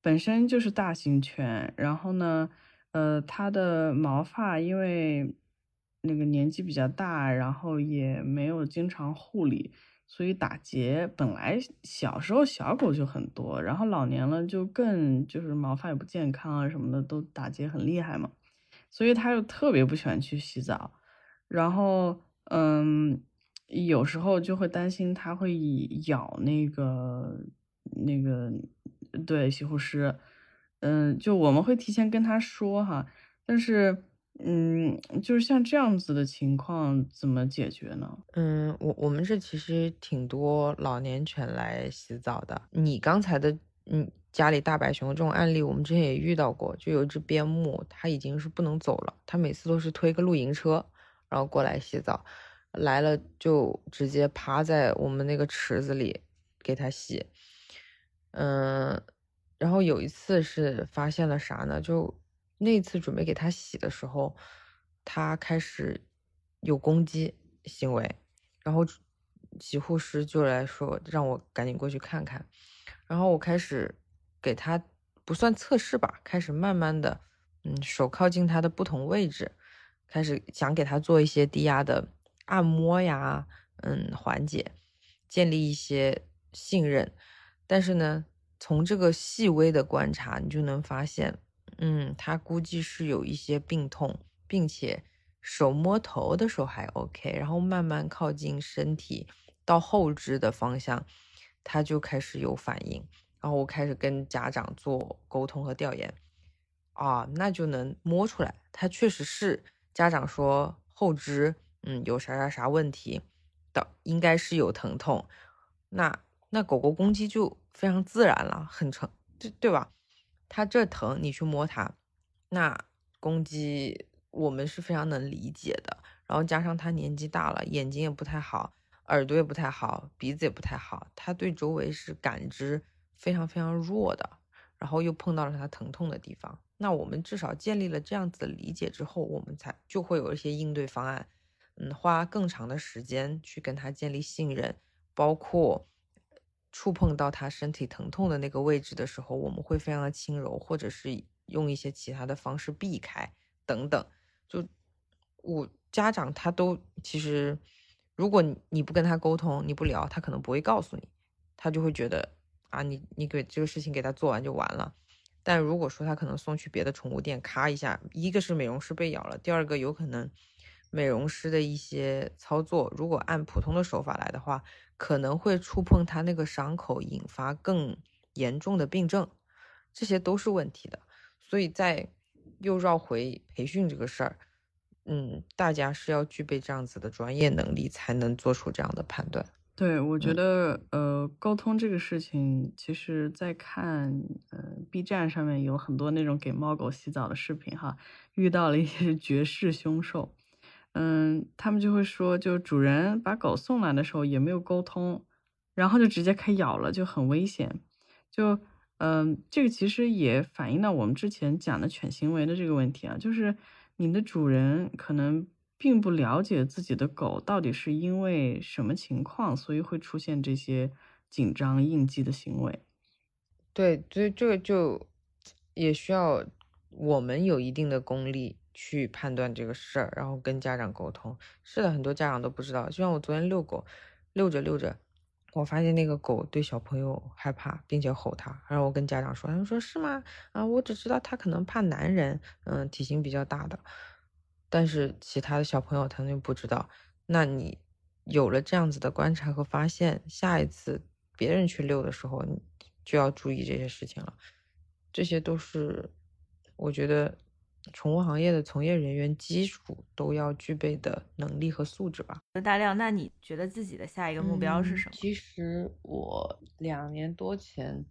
本身就是大型犬，然后呢，呃，它的毛发因为那个年纪比较大，然后也没有经常护理，所以打结本来小时候小狗就很多，然后老年了就更就是毛发也不健康啊什么的都打结很厉害嘛，所以它又特别不喜欢去洗澡。然后，嗯，有时候就会担心它会咬那个那个，对，洗护师，嗯，就我们会提前跟他说哈，但是，嗯，就是像这样子的情况怎么解决呢？嗯，我我们这其实挺多老年犬来洗澡的。你刚才的，嗯，家里大白熊这种案例，我们之前也遇到过，就有一只边牧，它已经是不能走了，它每次都是推个露营车。然后过来洗澡，来了就直接趴在我们那个池子里给它洗。嗯，然后有一次是发现了啥呢？就那次准备给他洗的时候，他开始有攻击行为，然后洗护师就来说让我赶紧过去看看。然后我开始给他不算测试吧，开始慢慢的，嗯，手靠近他的不同位置。开始想给他做一些低压的按摩呀，嗯，缓解，建立一些信任。但是呢，从这个细微的观察，你就能发现，嗯，他估计是有一些病痛，并且手摸头的时候还 OK，然后慢慢靠近身体到后肢的方向，他就开始有反应。然后我开始跟家长做沟通和调研，啊，那就能摸出来，他确实是。家长说后肢，嗯，有啥啥啥问题的，应该是有疼痛。那那狗狗攻击就非常自然了，很成，对对吧？它这疼，你去摸它，那攻击我们是非常能理解的。然后加上它年纪大了，眼睛也不太好，耳朵也不太好，鼻子也不太好，它对周围是感知非常非常弱的。然后又碰到了它疼痛的地方。那我们至少建立了这样子的理解之后，我们才就会有一些应对方案，嗯，花更长的时间去跟它建立信任，包括触碰到他身体疼痛的那个位置的时候，我们会非常的轻柔，或者是用一些其他的方式避开等等，就我家长他都其实，如果你不跟他沟通，你不聊，他可能不会告诉你，他就会觉得啊，你你给这个事情给他做完就完了。但如果说他可能送去别的宠物店，咔一下，一个是美容师被咬了，第二个有可能美容师的一些操作，如果按普通的手法来的话，可能会触碰他那个伤口，引发更严重的病症，这些都是问题的。所以在又绕回培训这个事儿，嗯，大家是要具备这样子的专业能力，才能做出这样的判断。对，我觉得，呃，沟通这个事情，其实，在看，呃，B 站上面有很多那种给猫狗洗澡的视频，哈，遇到了一些 *laughs* 绝世凶兽，嗯，他们就会说，就主人把狗送来的时候也没有沟通，然后就直接开咬了，就很危险。就，嗯，这个其实也反映到我们之前讲的犬行为的这个问题啊，就是你的主人可能。并不了解自己的狗到底是因为什么情况，所以会出现这些紧张应激的行为。对，所以这个就也需要我们有一定的功力去判断这个事儿，然后跟家长沟通。是的，很多家长都不知道。就像我昨天遛狗，遛着遛着，我发现那个狗对小朋友害怕，并且吼他。然后我跟家长说，他们说是吗？啊，我只知道他可能怕男人，嗯，体型比较大的。但是其他的小朋友他们不知道，那你有了这样子的观察和发现，下一次别人去遛的时候，你就要注意这些事情了。这些都是我觉得宠物行业的从业人员基础都要具备的能力和素质吧。大亮，那你觉得自己的下一个目标是什么？其实我两年多前，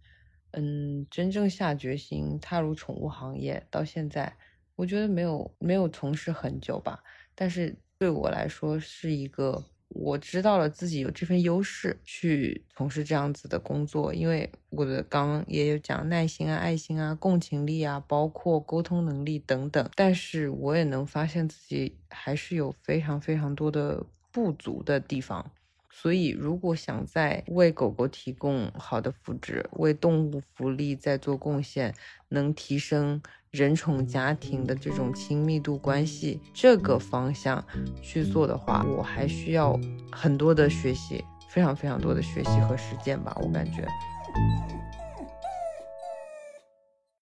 嗯，真正下决心踏入宠物行业，到现在。我觉得没有没有从事很久吧，但是对我来说是一个我知道了自己有这份优势去从事这样子的工作，因为我的刚也有讲耐心啊、爱心啊、共情力啊，包括沟通能力等等，但是我也能发现自己还是有非常非常多的不足的地方。所以，如果想在为狗狗提供好的福祉，为动物福利在做贡献，能提升人宠家庭的这种亲密度关系，这个方向去做的话，我还需要很多的学习，非常非常多的学习和实践吧，我感觉。